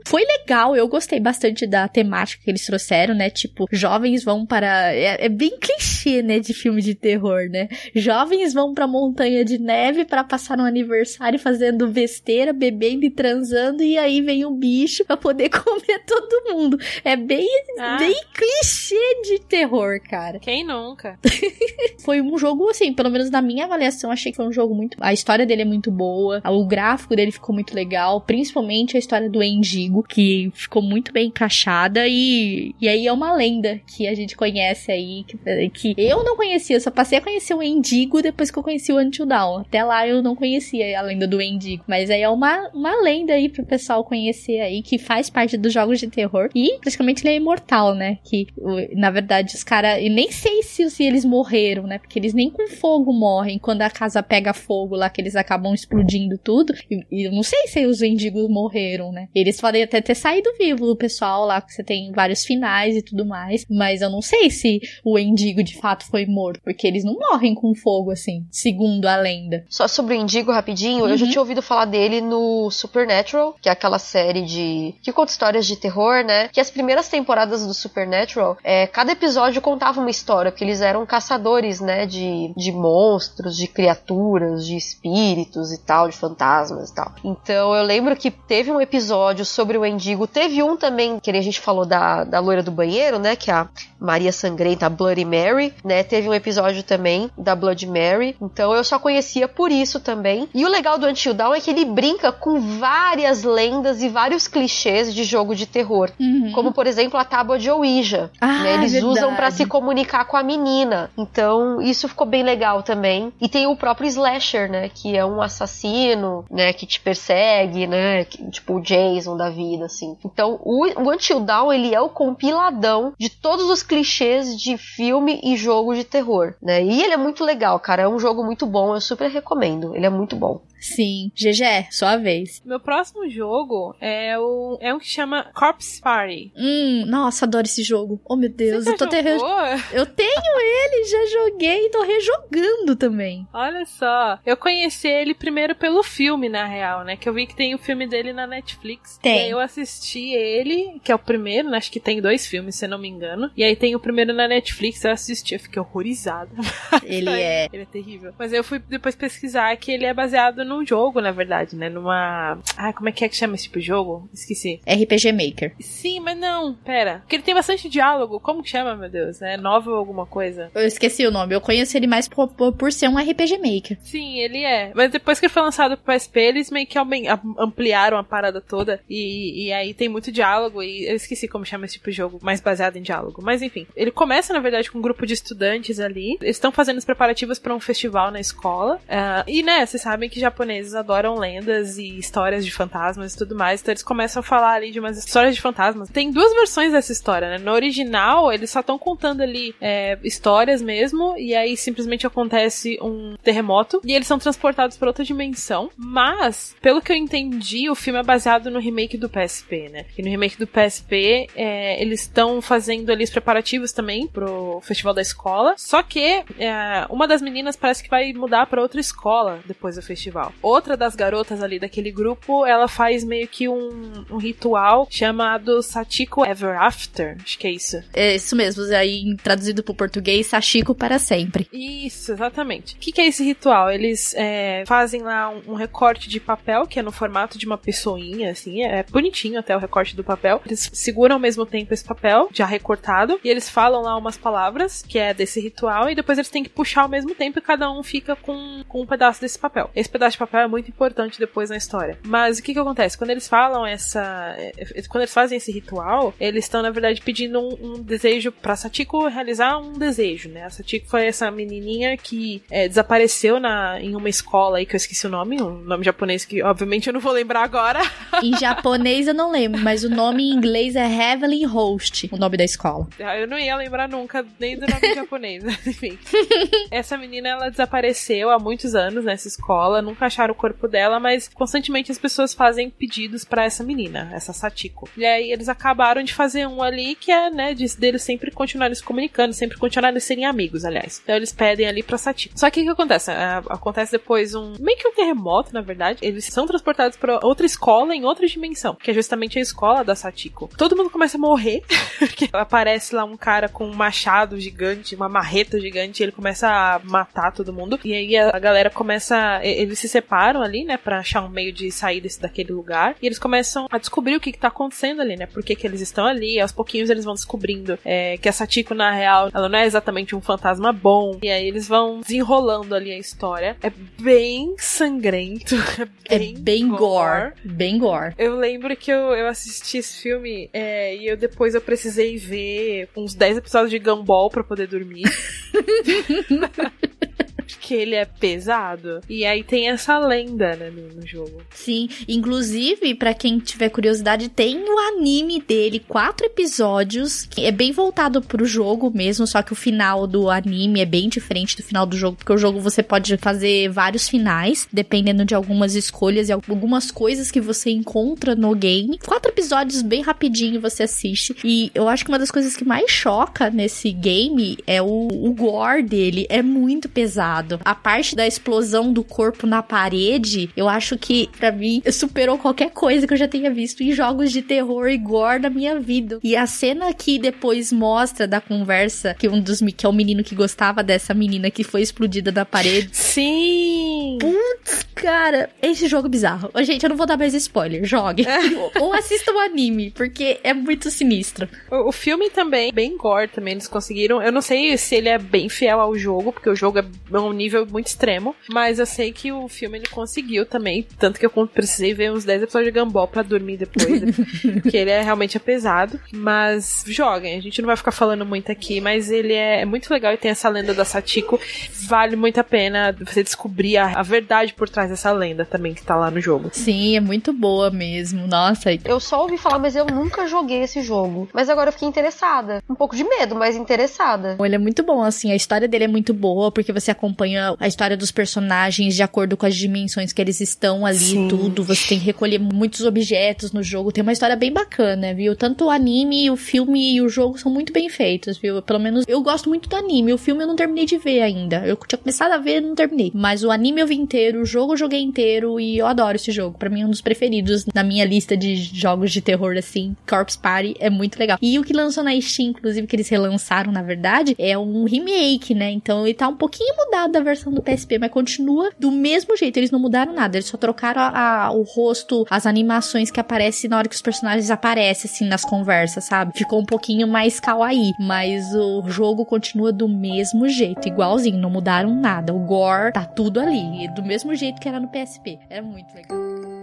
Foi legal, eu gostei bastante da temática que eles trouxeram, né? Tipo, jovens vão para. É, é bem clichê, né? De filme de terror, né? Jovens vão pra montanha de neve para passar um aniversário fazendo besteira, bebendo e transando, e aí vem um bicho pra poder comer todo mundo. É bem, Ah. bem clichê de terror, cara. Quem nunca? Foi um jogo, assim, pelo menos na minha avaliação, achei que foi um jogo muito. A história dele é muito boa, o gráfico dele ficou muito legal, principalmente a história do Endigo, que ficou muito bem encaixada, e, e aí é uma lenda que a gente conhece aí, que, que eu não conhecia, só passei a conhecer o Endigo depois que eu conheci o Until Dawn. Até lá eu não conhecia a lenda do Endigo, mas aí é uma, uma lenda aí pro pessoal conhecer aí, que faz parte dos jogos de terror, e praticamente ele é imortal, né? Que na verdade os caras. E nem sei se, se eles morreram, né? Porque eles nem com fogo morrem. Quando a casa pega fogo lá, que eles acabam explodindo tudo. E, e eu não sei se os mendigos morreram, né? Eles podem até ter saído vivo, o pessoal lá, que você tem vários finais e tudo mais. Mas eu não sei se o Endigo de fato foi morto. Porque eles não morrem com fogo, assim, segundo a lenda. Só sobre o Indigo, rapidinho, eu já Uhum. tinha ouvido falar dele no Supernatural, que é aquela série de. que conta histórias de terror, né? Que as primeiras temporadas do Supernatural, é, cada episódio contava uma história, porque eles eram caçadores, né? De, de monstros, de criaturas, de espíritos e tal, de fantasmas e tal. Então eu lembro que teve um episódio sobre o Endigo, teve um também, que a gente falou da, da loira do banheiro, né? Que é a Maria Sangrenta, a Bloody Mary, né? Teve um episódio também da Blood Mary. Então eu só conhecia por isso também. E o legal do Until Dawn é que ele brinca com várias lendas e vários clichês de jogo de terror. Como, por exemplo, a tábua de Ouija. Ah, né? Eles verdade. usam pra se comunicar com a menina. Então, isso ficou bem legal também. E tem o próprio Slasher, né? Que é um assassino, né? Que te persegue, né? que- tipo o Jason da vida, assim. Então, o, o Until Dawn, ele é o compiladão de todos os clichês de filme e jogo de terror, né? E ele é muito legal, cara. É um jogo muito bom. Eu super recomendo. Ele é muito bom. Sim. GG, sua vez. Meu próximo jogo é, o, é um que chama Corpse Party. Hum, nossa, adoro esse jogo. Oh, meu Deus, Você eu tô jogou? Eu tenho ele, já joguei e tô rejogando também. Olha só, eu conheci ele primeiro pelo filme, na real, né? Que eu vi que tem o filme dele na Netflix. Tem. Aí eu assisti ele, que é o primeiro, né? Acho que tem dois filmes, se eu não me engano. E aí tem o primeiro na Netflix, eu assisti, eu fiquei horrorizada. Ele é. Ele é terrível. Mas eu fui depois pesquisar que ele é baseado num jogo, na verdade, né? Numa. Ah, como é que é que chama esse tipo de jogo? Esqueci. RPG Maker. Sim, mas não, pera. Porque ele tem bastante diálogo. Como que chama, meu Deus? É novel alguma coisa? Eu esqueci o nome, eu conheço ele mais por, por- ser um RPG Maker. Sim, ele é. Mas depois que ele foi lançado pro PSP, eles meio que ampliaram a parada toda. E, e aí tem muito diálogo. E eu esqueci como chama esse tipo de jogo, mais baseado em diálogo. Mas enfim, ele começa, na verdade, com um grupo de estudantes ali. Eles estão fazendo os preparativos para um festival na escola. Ah, e, né, vocês sabem que japoneses adoram lendas e histórias de fantasmas e tudo mais. Então eles começam a falar ali de umas histórias de fantasmas. Tem duas versões dessa história, né? No original, eles só estão contando ali é, histórias mesmo. E aí simplesmente acontece um terremoto. E eles são transportados para outra dimensão. Mas, pelo que eu entendi, o filme é baseado no remake do PSP, né? E no remake do PSP, é, eles estão fazendo ali os preparativos também pro festival da escola. Só que é, uma das meninas parece que vai mudar para outra escola depois do festival. Outra das garotas ali daquele grupo, ela faz meio que um, um ritual chamado Satiko Ever After. Acho que é isso. É isso mesmo. Aí traduzido pro português, Sachiko para sempre. Isso, exatamente. O que, que é esse ritual? Eles é, fazem lá um, um, recorte de papel, que é no formato de uma pessoinha, assim, é bonitinho até o recorte do papel. Eles seguram ao mesmo tempo esse papel, já recortado, e eles falam lá umas palavras, que é desse ritual, e depois eles têm que puxar ao mesmo tempo e cada um fica com, com um pedaço desse papel. Esse pedaço de papel é muito importante depois na história. Mas o que que acontece? Quando eles falam essa. É, quando eles fazem esse ritual, eles estão, na verdade, pedindo um, um desejo pra Satiko realizar um desejo, né? A Satiko foi essa menininha que é, desapareceu na, em uma escola aí que eu esqueci o nome, um nome japonês que obviamente eu não vou lembrar agora. Em japonês eu não lembro, mas o nome em inglês é Heavenly Host, o nome da escola. Ah, eu não ia lembrar nunca nem do nome japonês, enfim. Essa menina ela desapareceu há muitos anos nessa escola, nunca acharam o corpo dela, mas constantemente as pessoas fazem pedidos para essa menina, essa Satiko. E aí eles acabaram de fazer um ali que é, né, de, deles sempre continuarem se comunicando, sempre continuarem serem amigos, aliás. Então eles pedem ali pra Satiko. Só que o que acontece? É, acontece depois um. meio que um terremoto, na verdade. Eles são transportados para outra escola em outra dimensão, que é justamente a escola da Satiko. Todo mundo começa a morrer, porque aparece lá um cara com um machado gigante, uma marreta gigante, ele começa a matar todo mundo. E aí a galera começa. Eles se separam ali, né, pra achar um meio de sair desse, daquele lugar. E eles começam a descobrir o que, que tá acontecendo ali, né? Por que, que eles estão ali. E aos pouquinhos eles vão descobrindo é, que a Satiko, na real, ela não é exatamente um fantasma bom. E aí eles vão desenrolando ali a história. É bem sangrento. É bem, é bem gore. gore. Bem gore. Eu lembro que eu, eu assisti esse filme é, e eu depois eu precisei ver uns 10 episódios de Gumball para poder dormir. que ele é pesado. E aí tem essa lenda, né, no, jogo. Sim, inclusive, para quem tiver curiosidade, tem o anime dele, quatro episódios, que é bem voltado pro jogo mesmo, só que o final do anime é bem diferente do final do jogo, porque o jogo você pode fazer vários finais, dependendo de algumas escolhas e algumas coisas que você encontra no game. Quatro episódios bem rapidinho você assiste. E eu acho que uma das coisas que mais choca nesse game é o, o gore dele. É muito pesado. A parte da explosão do corpo na parede, eu acho que, para mim, superou qualquer coisa que eu já tenha visto em jogos de terror e gore da minha vida. E a cena que depois mostra da conversa, que um dos que é o menino que gostava dessa menina que foi explodida da parede. Sim! Putz, cara, esse jogo é bizarro. Gente, eu não vou dar mais spoiler, jogue. É. Ou assista o anime, porque é muito sinistro. O, o filme também, bem gore também, eles conseguiram. Eu não sei se ele é bem fiel ao jogo, porque o jogo é um nível muito extremo. Mas eu sei que o filme ele conseguiu também. Tanto que eu precisei ver uns 10 episódios de Gumball pra dormir depois. Né? que ele é realmente é pesado. Mas joguem, a gente não vai ficar falando muito aqui, mas ele é, muito legal e tem essa lenda da Satiko. Vale muito a pena você descobrir a, a verdade por trás dessa lenda também que tá lá no jogo. Sim, é muito boa mesmo. Nossa. Eu só ouvi falar, mas eu nunca joguei esse jogo. Mas agora eu fiquei interessada. Um pouco de medo, mas interessada. Ele é muito bom, assim. A história dele é muito boa, porque você acompanha a história dos personagens de acordo com as dimensões que eles estão ali Sim. tudo. Você tem que recolher muitos objetos no jogo. Tem uma história bem bacana, viu? Tanto o anime, o filme e o jogo são muito bem feitos, viu? Pelo menos eu gosto muito do anime. O filme eu não terminei de ver ainda. Eu tinha começado a ver e não terminei. Mas o anime eu vi inteiro, o jogo eu joguei inteiro e eu adoro esse jogo. Para mim é um dos preferidos na minha lista de jogos de terror, assim. Corpse Party é muito legal. E o que lançou na Steam, inclusive, que eles relançaram, na verdade, é um remake, né? Então ele tá um pouquinho mudado da versão do PSP, mas continua do mesmo jeito. Eles não mudaram nada, eles só trocaram a, a, o rosto, as animações que aparecem na hora que os personagens aparecem, assim, nas conversas, sabe? Ficou um pouquinho mais kawaii, mas o jogo continua do mesmo jeito, igualzinho, não mudaram nada. O gore tá tudo ali, do mesmo jeito que era no PSP. É muito legal.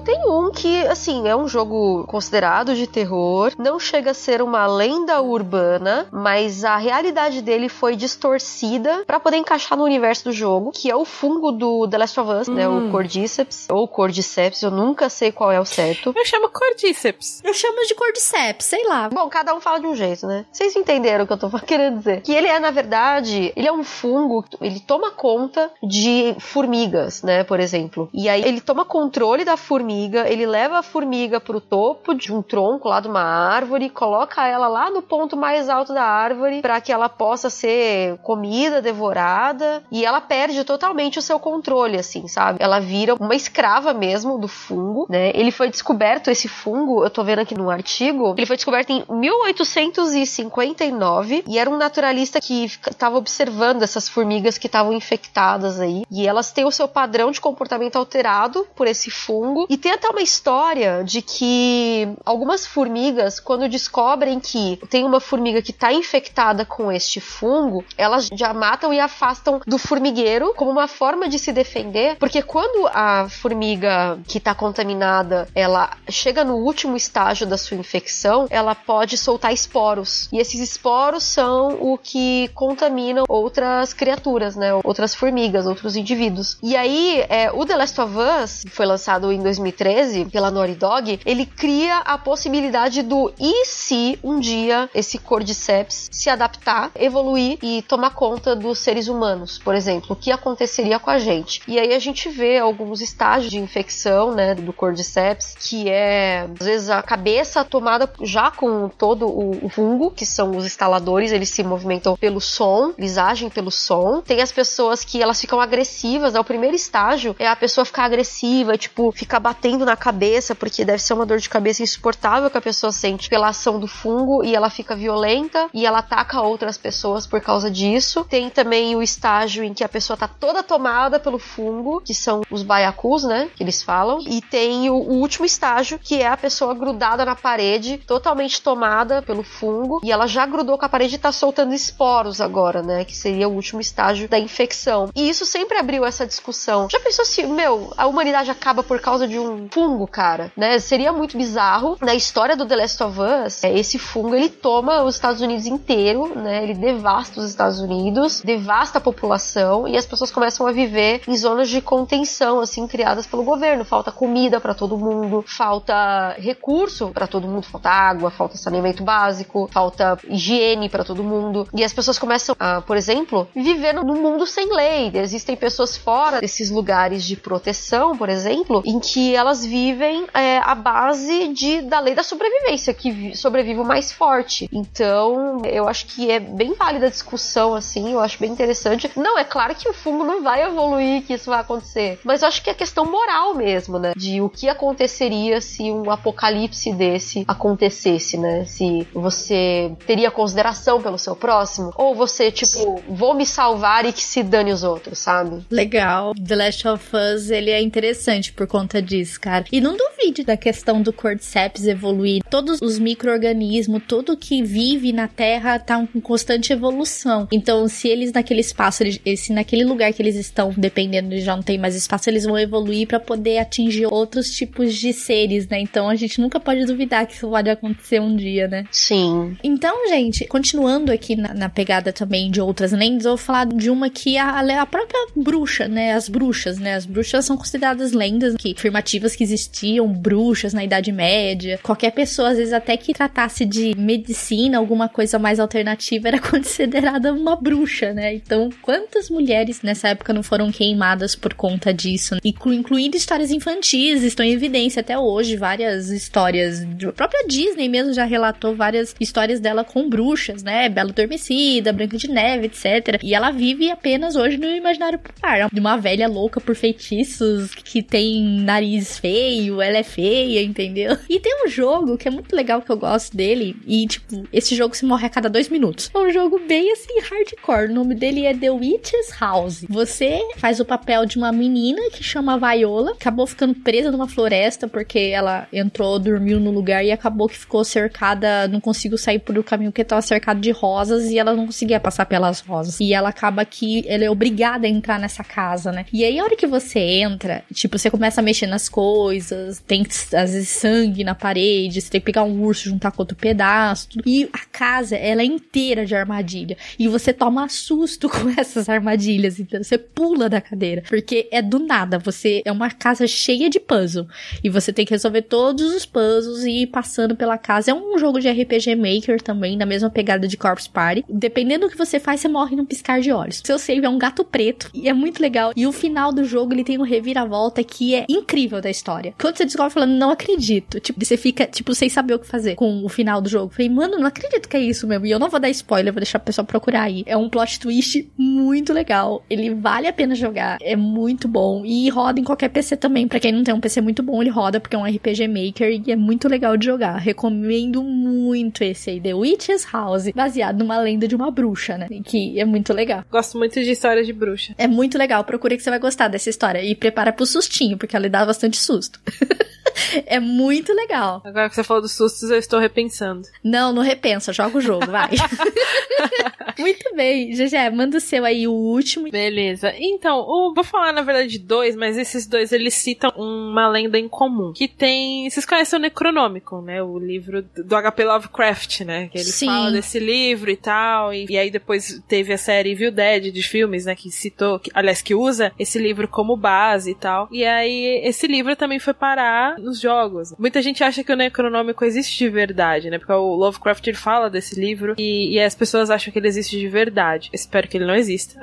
Eu tenho um que, assim, é um jogo considerado de terror, não chega a ser uma lenda urbana, mas a realidade dele foi distorcida para poder encaixar no universo do jogo, que é o fungo do The Last of Us, hum. né? O hum. Cordyceps, ou Cordyceps, eu nunca sei qual é o certo. Eu chamo Cordyceps. Eu chamo de Cordyceps, sei lá. Bom, cada um fala de um jeito, né? Vocês entenderam o que eu tô querendo dizer. Que ele é, na verdade, ele é um fungo, ele toma conta de formigas, né? Por exemplo. E aí ele toma controle da formiga, ele leva a formiga pro topo de um tronco lá de uma árvore, coloca ela lá no ponto mais alto da árvore para que ela possa ser comida, devorada, e ela perde totalmente o seu controle, assim, sabe? Ela vira uma escrava mesmo do fungo, né? Ele foi descoberto, esse fungo, eu tô vendo aqui no artigo, ele foi descoberto em 1859 e era um naturalista que estava observando essas formigas que estavam infectadas aí, e elas têm o seu padrão de comportamento alterado por esse fungo, e tem até uma história de que algumas formigas, quando descobrem que tem uma formiga que está infectada com este fungo, elas já matam e afastam do formigueiro como uma forma de se defender, porque quando a formiga que está contaminada, ela chega no último estágio da sua infecção, ela pode soltar esporos. E esses esporos são o que contaminam outras criaturas, né? Outras formigas, outros indivíduos. E aí, é, o The Last of Us, que foi lançado em 2013 pela Naughty Dog, ele cria a possibilidade do e se um dia esse Cordyceps se adaptar, evoluir e tomar conta dos seres humanos, por exemplo, o que aconteceria com a gente. E aí a gente vê alguns estágios de infecção, né, do Cordyceps, que é às vezes a cabeça tomada já com todo o fungo, que são os instaladores, eles se movimentam pelo som, eles agem pelo som. Tem as pessoas que elas ficam agressivas, né? O primeiro estágio é a pessoa ficar agressiva, tipo, ficar batendo na cabeça, porque deve ser uma dor de cabeça insuportável que a pessoa sente pela ação do fungo e ela fica violenta e ela ataca outras pessoas por causa disso. Tem também o estágio em que a pessoa tá toda tomada pelo fungo, que são os baiacus, né? Que eles falam. E tem o, o último estágio, que é a pessoa grudada na parede, totalmente tomada pelo fungo, e ela já grudou com a parede e tá soltando esporos agora, né? Que seria o último estágio da infecção. E isso sempre abriu essa discussão. Já pensou se, meu, a humanidade acaba por causa de um fungo, cara? Né? Seria muito bizarro. Na história do The Last of Us, é, esse fungo ele toma os Estados Unidos inteiro, né? Ele devasta os Estados Unidos, devasta a população e as pessoas começam a viver em zonas de contenção, assim, criadas pelo governo. Falta comida para todo mundo, falta recurso para todo mundo, falta água, falta saneamento básico, falta higiene para todo mundo. E as pessoas começam a, por exemplo, viver num mundo sem lei. Existem pessoas fora desses lugares de proteção, por exemplo, em que elas vivem é, à base de, da lei da sobrevivência, que sobrevive o mais forte. Então, eu acho que é bem válida a discussão, assim, eu acho bem interessante. Não, é claro que o fungo não vai evoluir, que isso vai acontecer, mas eu acho que é questão moral mesmo, né? De o que aconteceria se um apocalipse desse acontecesse, né? Se você teria consideração pelo seu próximo, ou você, tipo, vou me salvar e que se dane os outros, sabe? Legal. The Last of Us, ele é interessante por conta disso, cara. E não duvide da questão do Cordyceps evoluir. Todos os micro-organismos, tudo que vive na Terra tá em constante evolução. Então, se eles naquele espaço, eles, se naquele lugar que eles estão, dependendo de já não tem mais espaço, eles vão evoluir para poder atingir outros tipos de seres, né? Então, a gente nunca pode duvidar que isso pode acontecer um dia, né? Sim. Então, gente, continuando aqui na, na pegada também de outras lendas, eu vou falar de uma que a, a própria bruxa, né? As bruxas, né? As bruxas são consideradas lendas que, afirmativas que existiam bruxas na Idade Média. Qualquer pessoa, às vezes, até que tratasse de medicina, alguma coisa mais alternativa, era considerada uma bruxa, né? Então, quantas mulheres nessa época não foram queimadas por conta disso? Inclu incluindo histórias infantis, estão em evidência até hoje várias histórias. A própria Disney mesmo já relatou várias histórias dela com bruxas, né? Bela Adormecida, Branca de Neve, etc. E ela vive apenas hoje no imaginário popular. De uma velha louca por feitiços que tem nariz feio, ela é feia, entendeu? E tem um jogo que é muito legal que eu gosto dele. E, tipo, esse jogo se morre a cada dois minutos. É um jogo bem assim, hardcore. O nome dele é The Witch's House. Você faz o papel de uma menina que chama Viola, acabou ficando presa numa floresta porque ela entrou, dormiu no lugar e acabou que ficou cercada, não conseguiu sair por o caminho que estava cercado de rosas e ela não conseguia passar pelas rosas. E ela acaba que ela é obrigada a entrar nessa casa, né? E aí a hora que você entra, tipo, você começa a mexer na, as coisas, tem às vezes sangue na parede, você tem que pegar um urso e juntar com outro pedaço. E a casa, ela é inteira de armadilha. E você toma susto com essas armadilhas, então você pula da cadeira. Porque é do nada, você é uma casa cheia de puzzle. E você tem que resolver todos os puzzles e ir passando pela casa. É um jogo de RPG Maker também, na mesma pegada de Corpse Party. Dependendo do que você faz, você morre num piscar de olhos. Seu save é um gato preto e é muito legal. E o final do jogo, ele tem um reviravolta que é incrível da história. Quando você descobre falando, não acredito. Tipo, você fica, tipo, sem saber o que fazer com o final do jogo. Falei, mano, não acredito que é isso mesmo. E eu não vou dar spoiler, vou deixar a pessoa procurar aí. É um plot twist muito legal. Ele vale a pena jogar. É muito bom. E roda em qualquer PC também. Para quem não tem um PC muito bom, ele roda porque é um RPG Maker e é muito legal de jogar. Recomendo muito esse aí, The Witch's House, baseado numa lenda de uma bruxa, né? Que é muito legal. Gosto muito de histórias de bruxa. É muito legal. Procure que você vai gostar dessa história. E prepara pro sustinho, porque ela dá bastante susto. é muito legal. Agora que você falou dos sustos, eu estou repensando. Não, não repensa, joga o jogo, vai. muito bem. GG, manda o seu aí, o último. Beleza. Então, o, vou falar na verdade de dois, mas esses dois eles citam uma lenda em comum. Que tem. Vocês conhecem o Necronômico, né? O livro do HP Lovecraft, né? Que ele Sim. fala desse livro e tal. E, e aí depois teve a série Evil Dead de filmes, né? Que citou, que, aliás, que usa esse livro como base e tal. E aí esse livro também foi parar nos jogos. Muita gente acha que o Necronômico existe de verdade, né? Porque o Lovecraft ele fala desse livro e, e as pessoas acham que ele existe de verdade. Espero que ele não exista.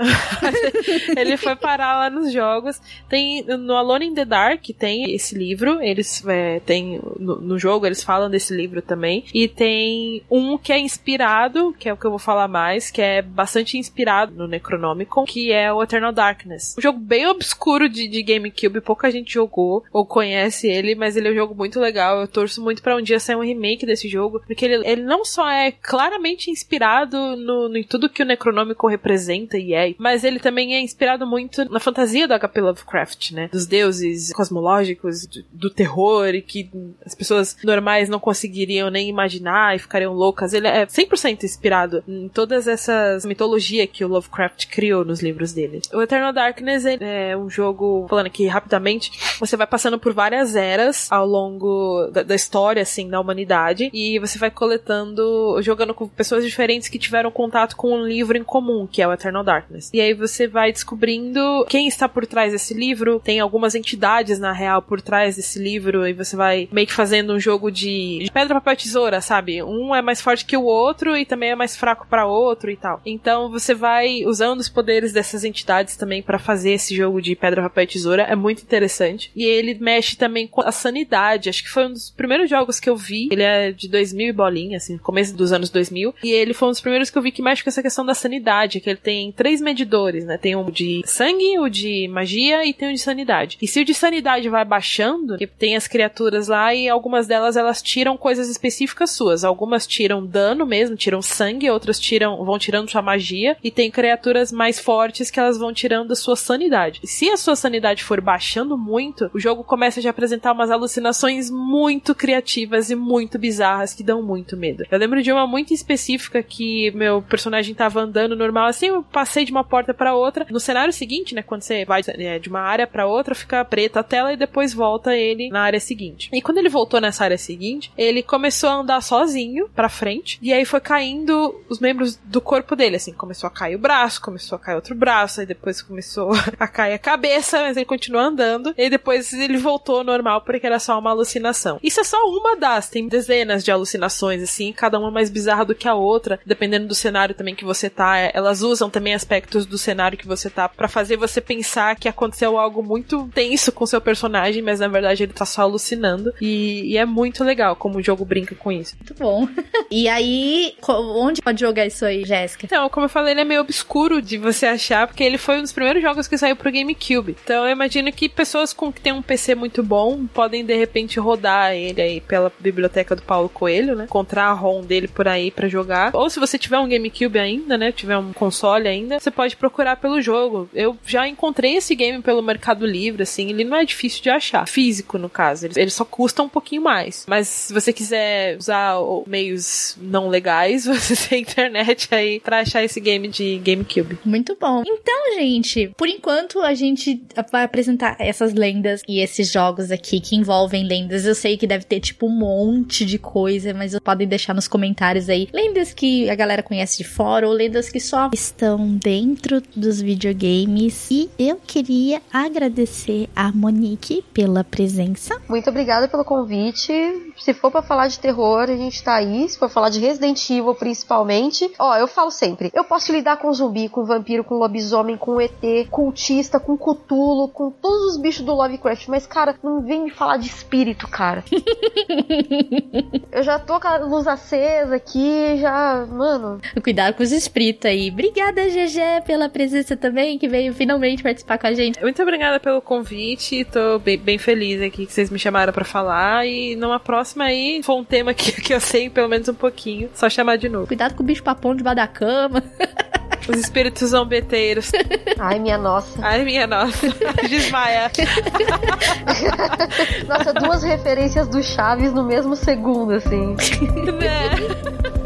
ele foi parar lá nos jogos. Tem no Alone in the Dark tem esse livro. Eles é, tem no, no jogo eles falam desse livro também. E tem um que é inspirado, que é o que eu vou falar mais, que é bastante inspirado no Necronomicon, que é o Eternal Darkness. Um jogo bem obscuro de, de GameCube, pouca gente jogou ou conhece ele, mas ele é um jogo muito legal. Eu torço muito para um dia sair um remake desse jogo, porque ele, ele não só é claramente inspirado no, no, em tudo que o Necronômico representa e é, mas ele também é inspirado muito na fantasia do HP Lovecraft, né? Dos deuses cosmológicos, do, do terror e que as pessoas normais não conseguiriam nem imaginar e ficariam loucas. Ele é 100% inspirado em todas essas mitologia que o Lovecraft criou nos livros dele. O Eternal Darkness é um jogo, falando aqui rapidamente, você vai passando por várias eras ao longo da, da história, assim, da humanidade, e você vai coletando, jogando com pessoas diferentes que tiveram contato com um livro em comum, que é o Eternal Darkness. E aí você vai descobrindo quem está por trás desse livro, tem algumas entidades, na real, por trás desse livro, e você vai meio que fazendo um jogo de, de pedra, papel, tesoura, sabe? Um é mais forte que o outro e também é mais fraco para outro e tal. Então você vai usando os poderes dessas entidades também para fazer esse jogo de pedra, papel e tesoura. É muito interessante. E ele mexe também com a sanidade. Acho que foi um dos primeiros jogos que eu vi. Ele é de 2000 e bolinha, assim, começo dos anos 2000. E ele foi um dos primeiros que eu vi que mexe com essa questão da sanidade, que ele tem três medidores, né? Tem um de sangue, o de magia e tem o de sanidade. E se o de sanidade vai baixando, tem as criaturas lá e algumas delas elas tiram coisas específicas suas. Algumas tiram dano mesmo, tiram sangue, outras tiram vão tirando sua magia e tem criaturas mais fortes que elas vão tirando a sua sanidade. E se a sua sanidade for baixando muito, o jogo começa a te apresentar umas alucinações muito criativas e muito bizarras que dão muito medo. Eu lembro de uma muito específica que meu personagem tava andando normal assim, eu passei de uma porta para outra. No cenário seguinte, né, quando você vai é, de uma área para outra, fica preta a tela e depois volta ele na área seguinte. E quando ele voltou nessa área seguinte, ele começou a andar sozinho para frente e aí foi caindo os membros do corpo dele, assim, começou a cair o braço, começou a cair outro braço, aí depois começou a cair a cabeça, mas ele continuou andando, e depois ele voltou ao normal porque era só uma alucinação. Isso é só uma das, tem dezenas de alucinações, assim, cada uma mais bizarra do que a outra, dependendo do cenário também que você tá, elas usam também aspectos do cenário que você tá para fazer você pensar que aconteceu algo muito tenso com seu personagem, mas na verdade ele tá só alucinando, e, e é muito legal como o jogo brinca com isso. Muito bom. e aí, onde pode jogar isso aí, Jéssica? Então, como eu falei, ele é meio obscuro de você achar, porque ele foi um dos primeiros jogos que saiu pro GameCube. Então eu imagino que pessoas com que tem um PC muito bom podem de repente rodar ele aí pela biblioteca do Paulo Coelho, né? Encontrar a ROM dele por aí para jogar. Ou se você tiver um GameCube ainda, né? Tiver um console ainda, você pode procurar pelo jogo. Eu já encontrei esse game pelo Mercado Livre, assim, ele não é difícil de achar. Físico, no caso. Ele, ele só custa um pouquinho mais. Mas se você quiser usar meios não legais, você tem internet aí pra achar esse game de GameCube. Muito bom. Então, gente, por enquanto a gente vai apresentar essas lendas E esses jogos aqui que envolvem lendas, eu sei que deve ter tipo um monte de coisa, mas podem deixar nos comentários aí lendas que a galera conhece de fora ou lendas que só estão dentro dos videogames. E eu queria agradecer a Monique pela presença. Muito obrigada pelo convite. Se for para falar de terror, a gente tá aí. Se for falar de Resident Evil, principalmente. Ó, eu falo sempre: eu posso lidar com zumbi, com vampiro, com lobisomem, com ET, cultista, com cutulo, com todos os bichos do Lovecraft. Mas, cara, não vem me falar de espírito, cara. eu já tô com a luz acesa aqui, já. Mano. Cuidado com os espíritos aí. Obrigada, GG, pela presença também, que veio finalmente participar com a gente. Muito obrigada pelo convite. Tô bem, bem feliz aqui que vocês me chamaram para falar. E numa próxima aí, for um tema que, que eu sei pelo menos um pouquinho, só chamar de novo. Cuidado com o bicho papão debaixo da cama. Os espíritos zombeteiros. Ai, minha nossa. Ai, minha nossa. Desmaia. nossa, duas referências do Chaves no mesmo segundo, assim. Né?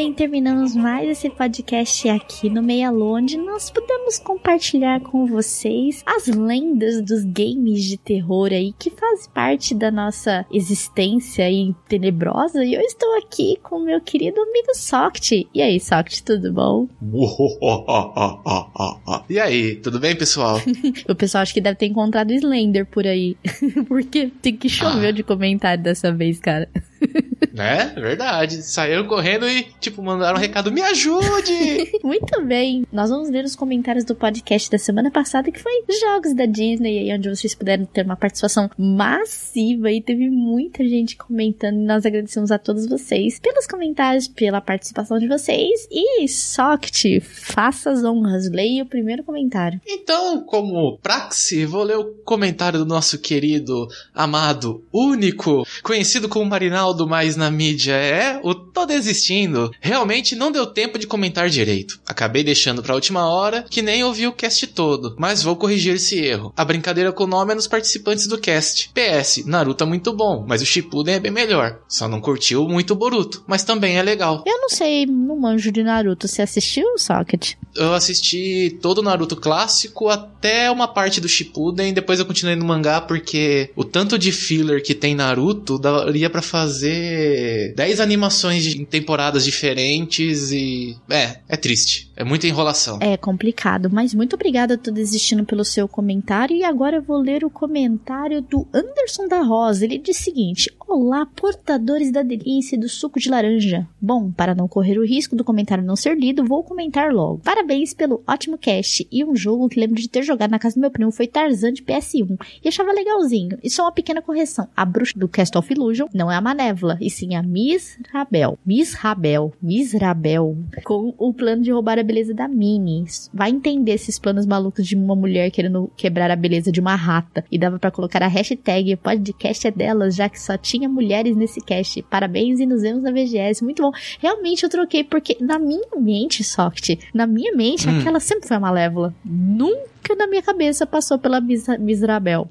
Bem, terminamos mais esse podcast aqui no Meia Longe. Nós pudemos compartilhar com vocês as lendas dos games de terror aí que fazem parte da nossa existência aí tenebrosa. E eu estou aqui com o meu querido amigo Soct. E aí, Soct, tudo bom? e aí, tudo bem, pessoal? o pessoal acho que deve ter encontrado Slender por aí. Porque tem que chover ah. de comentário dessa vez, cara. Né? Verdade. Saíram correndo e, tipo, mandaram um recado: me ajude! Muito bem. Nós vamos ler os comentários do podcast da semana passada, que foi Jogos da Disney, onde vocês puderam ter uma participação massiva e teve muita gente comentando. E nós agradecemos a todos vocês pelos comentários, pela participação de vocês. E, Soct, faça as honras, leia o primeiro comentário. Então, como praxe, vou ler o comentário do nosso querido, amado, único, conhecido como Marinaldo mais na mídia é o tô desistindo. Realmente não deu tempo de comentar direito. Acabei deixando pra última hora que nem ouvi o cast todo, mas vou corrigir esse erro. A brincadeira com o nome é nos participantes do cast. PS, Naruto é muito bom, mas o Shippuden é bem melhor. Só não curtiu muito o Boruto, mas também é legal. Eu não sei, não manjo de Naruto. Você assistiu, Socket? Eu assisti todo o Naruto clássico até uma parte do Shippuden, depois eu continuei no mangá porque o tanto de filler que tem Naruto daria para fazer 10 animações em temporadas diferentes e é, é triste. É muita enrolação. É complicado, mas muito obrigada, tô desistindo pelo seu comentário e agora eu vou ler o comentário do Anderson da Rosa. Ele diz o seguinte: Olá, portadores da delícia do suco de laranja. Bom, para não correr o risco do comentário não ser lido, vou comentar logo. Parabéns pelo ótimo cast e um jogo que lembro de ter jogado na casa do meu primo foi Tarzan de PS1 e achava legalzinho. E só uma pequena correção: a bruxa do Cast of Illusion não é a Manévola, e sim a Miss Rabel. Miss Rabel. Miss Rabel. Com o plano de roubar a beleza da Minnie. Vai entender esses planos malucos de uma mulher querendo quebrar a beleza de uma rata. E dava para colocar a hashtag podcast é delas, já que só tinha mulheres nesse cast. Parabéns e nos vemos na VGS. Muito bom. Realmente eu troquei porque na minha mente, Soft, na minha mente, hum. aquela sempre foi a malévola. Nunca na minha cabeça passou pela miserável.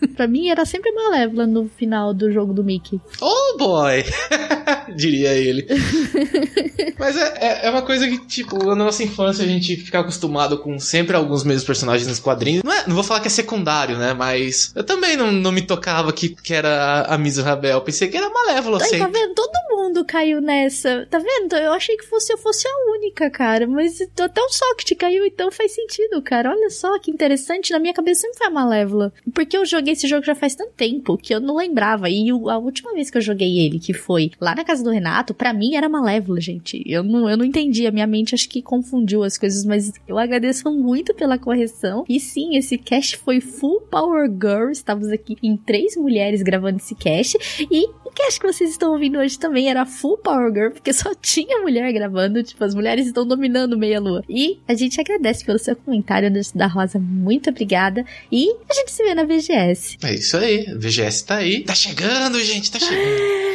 pra mim era sempre malévola no final do jogo do Mickey. Oh boy! Diria ele. Mas é, é, é, uma coisa que, tipo, na nossa infância a gente fica acostumado com sempre alguns mesmos personagens nos quadrinhos. Não, é, não vou falar que é secundário, né? Mas eu também não, não me tocava que, que era a Miss Rabel. Pensei que era malévola Ai, sempre. Tá vendo? Todo mundo caiu nessa. Tá vendo? Eu achei que fosse, eu fosse a única, cara. Mas até o Socket caiu, então faz sentido, cara. Olha só que interessante. Na minha cabeça sempre foi a malévola. Porque eu joguei esse jogo já faz tanto tempo que eu não lembrava. E a última vez que eu joguei ele, que foi lá na casa do Renato, para mim era malévola, gente. Eu não, eu não entendi. A minha mente acho que confundiu as coisas, mas eu agradeço muito pela correção. E sim, esse cast foi Full Power Girl. Estávamos aqui em três mulheres gravando esse cast. E o cast que vocês estão ouvindo hoje também era Full Power Girl, porque só tinha mulher gravando. Tipo, as mulheres estão dominando meia lua. E a gente agradece pelo seu comentário da Rosa. Muito obrigada. E a gente se vê na VGS. É isso aí. A VGS tá aí. Tá chegando, gente, tá chegando.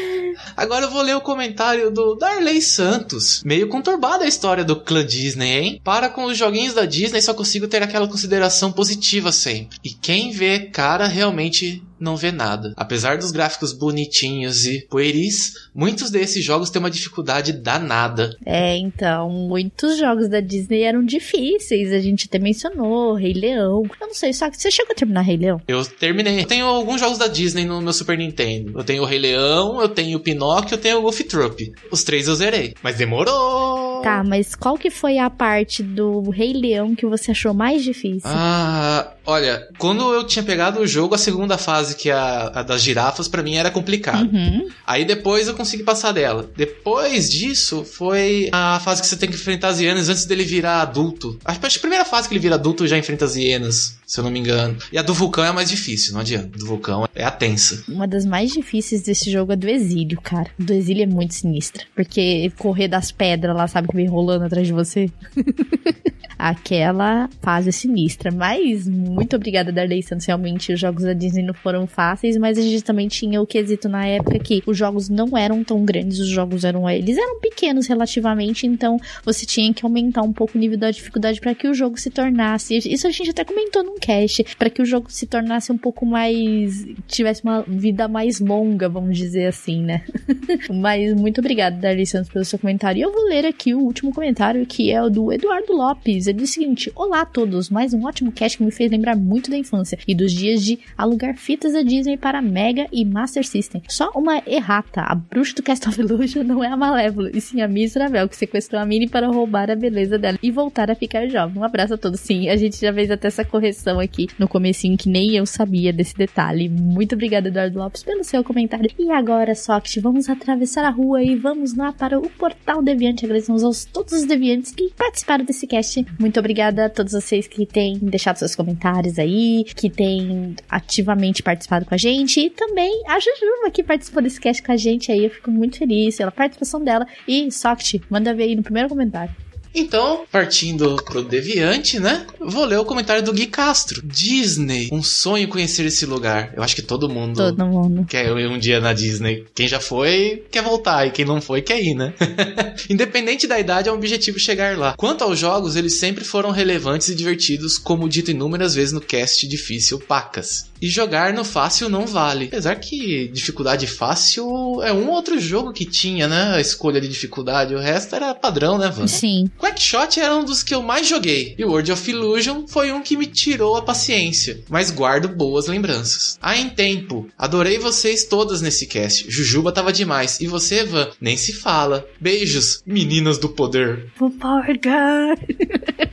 Agora eu vou ler o comentário do Darley Santos. Meio conturbada a história do clã Disney, hein? Para com os joguinhos da Disney, só consigo ter aquela consideração positiva sempre. E quem vê cara realmente não vê nada. Apesar dos gráficos bonitinhos e pueris, muitos desses jogos têm uma dificuldade danada. É, então, muitos jogos da Disney eram difíceis. A gente até mencionou Rei Leão. Eu não sei, só que você chegou a terminar Rei Leão? Eu terminei. Eu tenho alguns jogos da Disney no meu Super Nintendo. Eu tenho o Rei Leão, eu tenho o Pinóquio, eu tenho o Goofy Troop. Os três eu zerei. Mas demorou! Tá, mas qual que foi a parte do Rei Leão que você achou mais difícil? Ah, olha, quando eu tinha pegado o jogo, a segunda fase, que é a, a das girafas, para mim era complicado. Uhum. Aí depois eu consegui passar dela. Depois disso, foi a fase que você tem que enfrentar as hienas antes dele virar adulto. Acho que a primeira fase que ele vira adulto já enfrenta as hienas, se eu não me engano. E a do vulcão é a mais difícil, não adianta. Do vulcão é a tensa. Uma das mais difíceis desse jogo é do exílio, cara. Do exílio é muito sinistra. Porque correr das pedras lá, sabe, que vem rolando atrás de você. Aquela fase sinistra. Mas muito obrigada, Darley Santos. Realmente, os jogos da Disney não foram fáceis, mas a gente também tinha o quesito na época que os jogos não eram tão grandes, os jogos eram. Eles eram pequenos relativamente, então você tinha que aumentar um pouco o nível da dificuldade para que o jogo se tornasse. Isso a gente até comentou num cast, para que o jogo se tornasse um pouco mais. tivesse uma vida mais longa, vamos dizer assim, né? mas muito obrigada, Darley Santos, pelo seu comentário. E eu vou ler aqui o último comentário, que é o do Eduardo Lopes. Ele diz o seguinte: Olá a todos, mais um ótimo cast que me fez lembrar muito da infância e dos dias de alugar fitas da Disney para Mega e Master System. Só uma errata: a bruxa do Cast of Illusion não é a Malévola, e sim a Miserabel, que sequestrou a Minnie para roubar a beleza dela e voltar a ficar jovem. Um abraço a todos. Sim, a gente já fez até essa correção aqui no comecinho, que nem eu sabia desse detalhe. Muito obrigada, Eduardo Lopes, pelo seu comentário. E agora, Socket, vamos atravessar a rua e vamos lá para o Portal Deviante. Agradecemos aos todos os deviantes que participaram desse cast. Muito obrigada a todos vocês que têm deixado seus comentários aí, que têm ativamente participado com a gente. E também a Jujuba que participou desse cast com a gente aí. Eu fico muito feliz pela participação dela. E Socket, manda ver aí no primeiro comentário. Então, partindo pro Deviante, né? Vou ler o comentário do Gui Castro. Disney, um sonho conhecer esse lugar. Eu acho que todo mundo Todo mundo. quer ir um dia na Disney. Quem já foi, quer voltar. E quem não foi, quer ir, né? Independente da idade, é um objetivo chegar lá. Quanto aos jogos, eles sempre foram relevantes e divertidos, como dito inúmeras vezes no cast difícil Pacas. E jogar no fácil não vale. Apesar que dificuldade fácil é um outro jogo que tinha, né? A escolha de dificuldade. O resto era padrão, né, Van? Sim. Quackshot era um dos que eu mais joguei, e World of Illusion foi um que me tirou a paciência, mas guardo boas lembranças. Ah, em tempo, adorei vocês todas nesse cast. Jujuba tava demais, e você, Van, nem se fala. Beijos, meninas do poder. O Power Girl.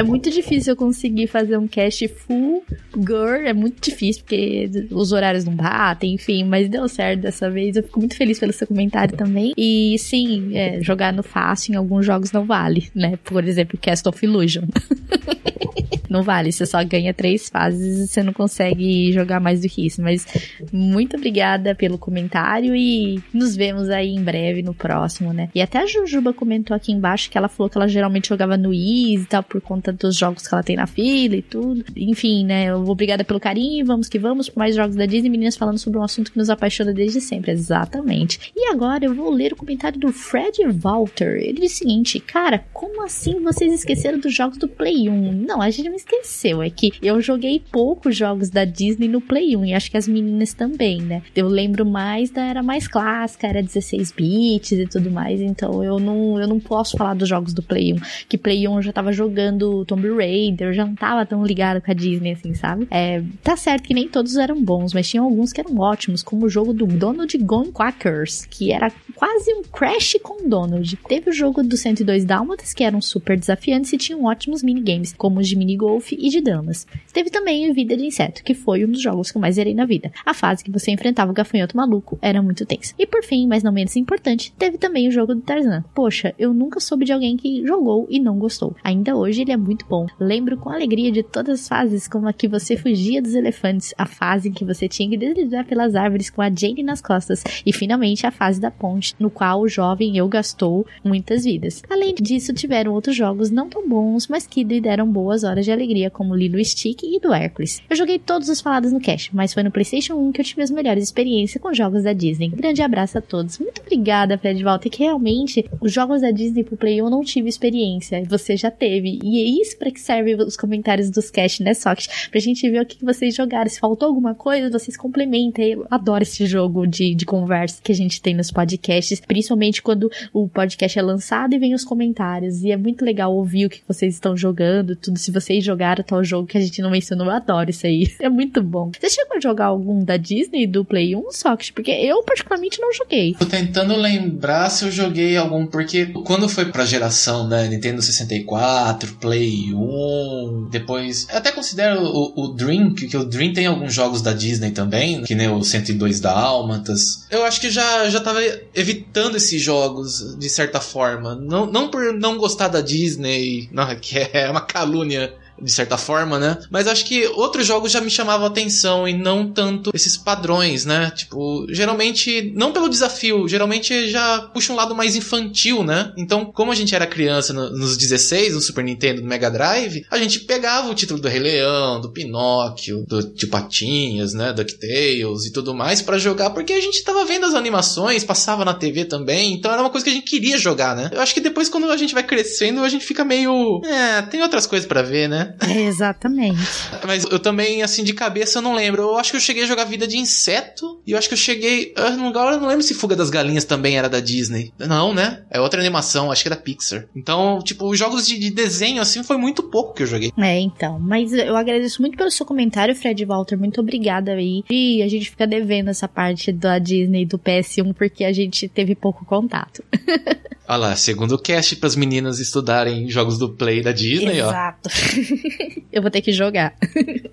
É muito difícil eu conseguir fazer um cast full girl, é muito difícil, porque os horários não batem, enfim, mas deu certo dessa vez. Eu fico muito feliz pelo seu comentário também. E sim, é, jogar no fácil em alguns jogos não vale, né? Por exemplo, Cast of Illusion. não vale, você só ganha três fases e você não consegue jogar mais do que isso. Mas muito obrigada pelo comentário e nos vemos aí em breve no próximo, né? E até a Jujuba comentou aqui embaixo que ela falou que ela geralmente jogava no Easy e tal, por conta dos jogos que ela tem na fila e tudo. Enfim, né? Obrigada pelo carinho, vamos que vamos por mais jogos da Disney, meninas falando sobre um assunto que nos apaixona desde sempre. Exatamente. E agora eu vou ler o comentário do Fred Walter. Ele diz o seguinte: Cara, como assim vocês esqueceram dos jogos do Play 1? Não, a gente não esqueceu. É que eu joguei poucos jogos da Disney no Play 1 e acho que as meninas também, né? Eu lembro mais da era mais clássica, era 16 bits e tudo mais, então eu não, eu não posso falar dos jogos do Play 1. Que Play 1 eu já tava jogando Tomb Raider, eu já não tava tão ligado com a Disney assim, sabe? É, tá certo que nem todos eram bons, mas tinha alguns que eram ótimos, como o jogo do Donald Gone Quackers, que era quase um Crash com Donald. Teve o jogo do 102 Dálmatas, que eram super desafiantes e tinham ótimos minigames, como os de mini golfe e de damas. Teve também Vida de Inseto, que foi um dos jogos que eu mais zerei na vida. A fase que você enfrentava o gafanhoto maluco era muito tensa. E por fim, mas não menos importante, teve também o jogo do Tarzan. Poxa, eu nunca soube de alguém que jogou e não gostou. Ainda hoje ele é muito bom. Lembro com alegria de todas as fases, como a que você fugia dos elefantes, a fase em que você tinha que deslizar pelas árvores com a Jane nas costas, e finalmente a fase da ponte, no qual o jovem eu gastou muitas vidas. Além disso, tiveram outros jogos não tão bons, mas que lhe deram boas horas de como Lilo Stick e do Hércules. Eu joguei todos os falados no cast, mas foi no PlayStation 1 que eu tive as melhores experiências com jogos da Disney. Grande abraço a todos. Muito obrigada, Fred Walter, que realmente os jogos da Disney pro Play eu não tive experiência, você já teve. E é isso para que serve os comentários dos cast, né, Socket? Pra gente ver o que vocês jogaram. Se faltou alguma coisa, vocês complementem. Eu adoro esse jogo de, de conversa que a gente tem nos podcasts, principalmente quando o podcast é lançado e vem os comentários. E é muito legal ouvir o que vocês estão jogando, tudo. Se vocês jogaram tal jogo que a gente não mencionou, eu adoro isso aí. É muito bom. Você chegou a jogar algum da Disney do Play 1, Socket? Porque eu, particularmente, não joguei. Tô tentando lembrar se eu joguei algum, porque quando foi pra geração, né, Nintendo 64, Play 1, depois. Eu até considero o, o Dream, que, o Dream tem alguns jogos da Disney também, que nem o 102 Dálmatas. Eu acho que já, já tava evitando esses jogos, de certa forma. Não, não por não gostar da Disney, não, que é uma calúnia de certa forma, né? Mas acho que outros jogos já me chamavam atenção e não tanto esses padrões, né? Tipo, geralmente, não pelo desafio, geralmente já puxa um lado mais infantil, né? Então, como a gente era criança no, nos 16, no Super Nintendo, no Mega Drive, a gente pegava o título do Rei Leão, do Pinóquio, do de Patinhas, né? DuckTales e tudo mais para jogar, porque a gente tava vendo as animações, passava na TV também, então era uma coisa que a gente queria jogar, né? Eu acho que depois, quando a gente vai crescendo, a gente fica meio. É, tem outras coisas para ver, né? É, exatamente. Mas eu também, assim, de cabeça eu não lembro. Eu acho que eu cheguei a jogar Vida de Inseto. E eu acho que eu cheguei. Agora eu não lembro se Fuga das Galinhas também era da Disney. Não, né? É outra animação, acho que era Pixar. Então, tipo, os jogos de, de desenho, assim, foi muito pouco que eu joguei. É, então. Mas eu agradeço muito pelo seu comentário, Fred Walter. Muito obrigada aí. E a gente fica devendo essa parte da Disney do PS1 porque a gente teve pouco contato. Olha lá, segundo cast para as meninas estudarem jogos do Play da Disney, Exato. ó. eu vou ter que jogar.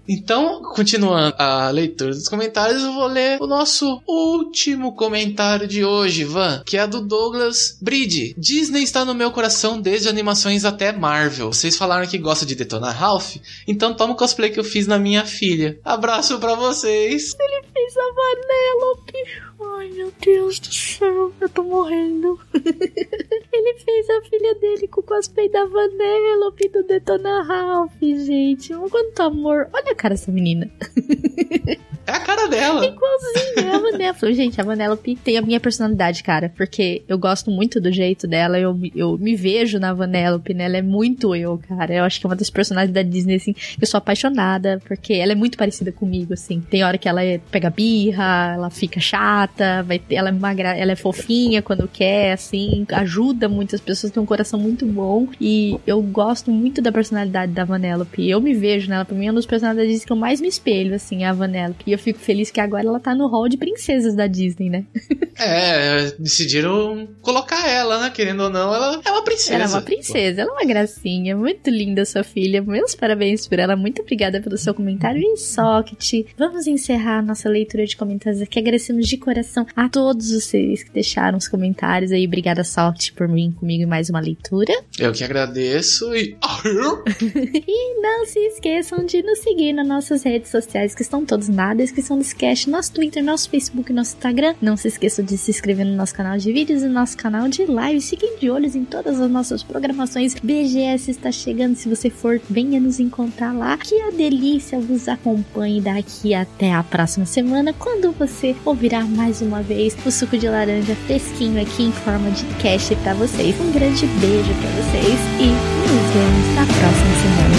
então, continuando a leitura dos comentários, eu vou ler o nosso último comentário de hoje, Van, que é do Douglas Bride. Disney está no meu coração desde animações até Marvel. Vocês falaram que gosta de detonar Ralph? Então toma o cosplay que eu fiz na minha filha. Abraço para vocês. Ele fez a Vanellope. Ai, meu Deus do céu, eu tô morrendo. Ele fez a filha dele com o cosplay da Vanellope do Detona Ralph, gente. Quanto amor. Olha a cara dessa menina. É a cara dela. Igualzinho, a Vanellope. Gente, a Vanellope tem a minha personalidade, cara. Porque eu gosto muito do jeito dela. Eu, eu me vejo na Vanellope, né? Ela é muito eu, cara. Eu acho que é uma das personagens da Disney, assim, que eu sou apaixonada. Porque ela é muito parecida comigo, assim. Tem hora que ela é, pega birra, ela fica chata, vai ter, ela, é magra, ela é fofinha quando quer, assim. Ajuda muitas pessoas, tem um coração muito bom. E eu gosto muito da personalidade da Vanellope. Eu me vejo nela. Pra mim, é uma das personalidades que eu mais me espelho, assim, é a Vanellope. E eu fico feliz que agora ela tá no hall de princesas da Disney, né? é, decidiram colocar ela, né? Querendo ou não, ela é uma princesa. Ela é uma princesa, ela é uma gracinha. Muito linda sua filha. Meus parabéns por ela. Muito obrigada pelo seu comentário. E Socket, vamos encerrar a nossa leitura de comentários aqui. Agradecemos de coração a todos vocês que deixaram os comentários aí. Obrigada, Socket, por vir comigo em mais uma leitura. Eu que agradeço e. e não se esqueçam de nos seguir nas nossas redes sociais, que estão todos na descrição desse cast, nosso Twitter, nosso Facebook, nosso Instagram. Não se esqueçam de se inscrever no nosso canal de vídeos e no nosso canal de live. Fiquem de olhos em todas as nossas programações. BGS está chegando. Se você for, venha nos encontrar lá. Que a delícia vos acompanhe daqui até a próxima semana, quando você ouvirá mais uma vez o suco de laranja fresquinho aqui em forma de cast para vocês. Um grande beijo para vocês e nos vemos na próxima semana.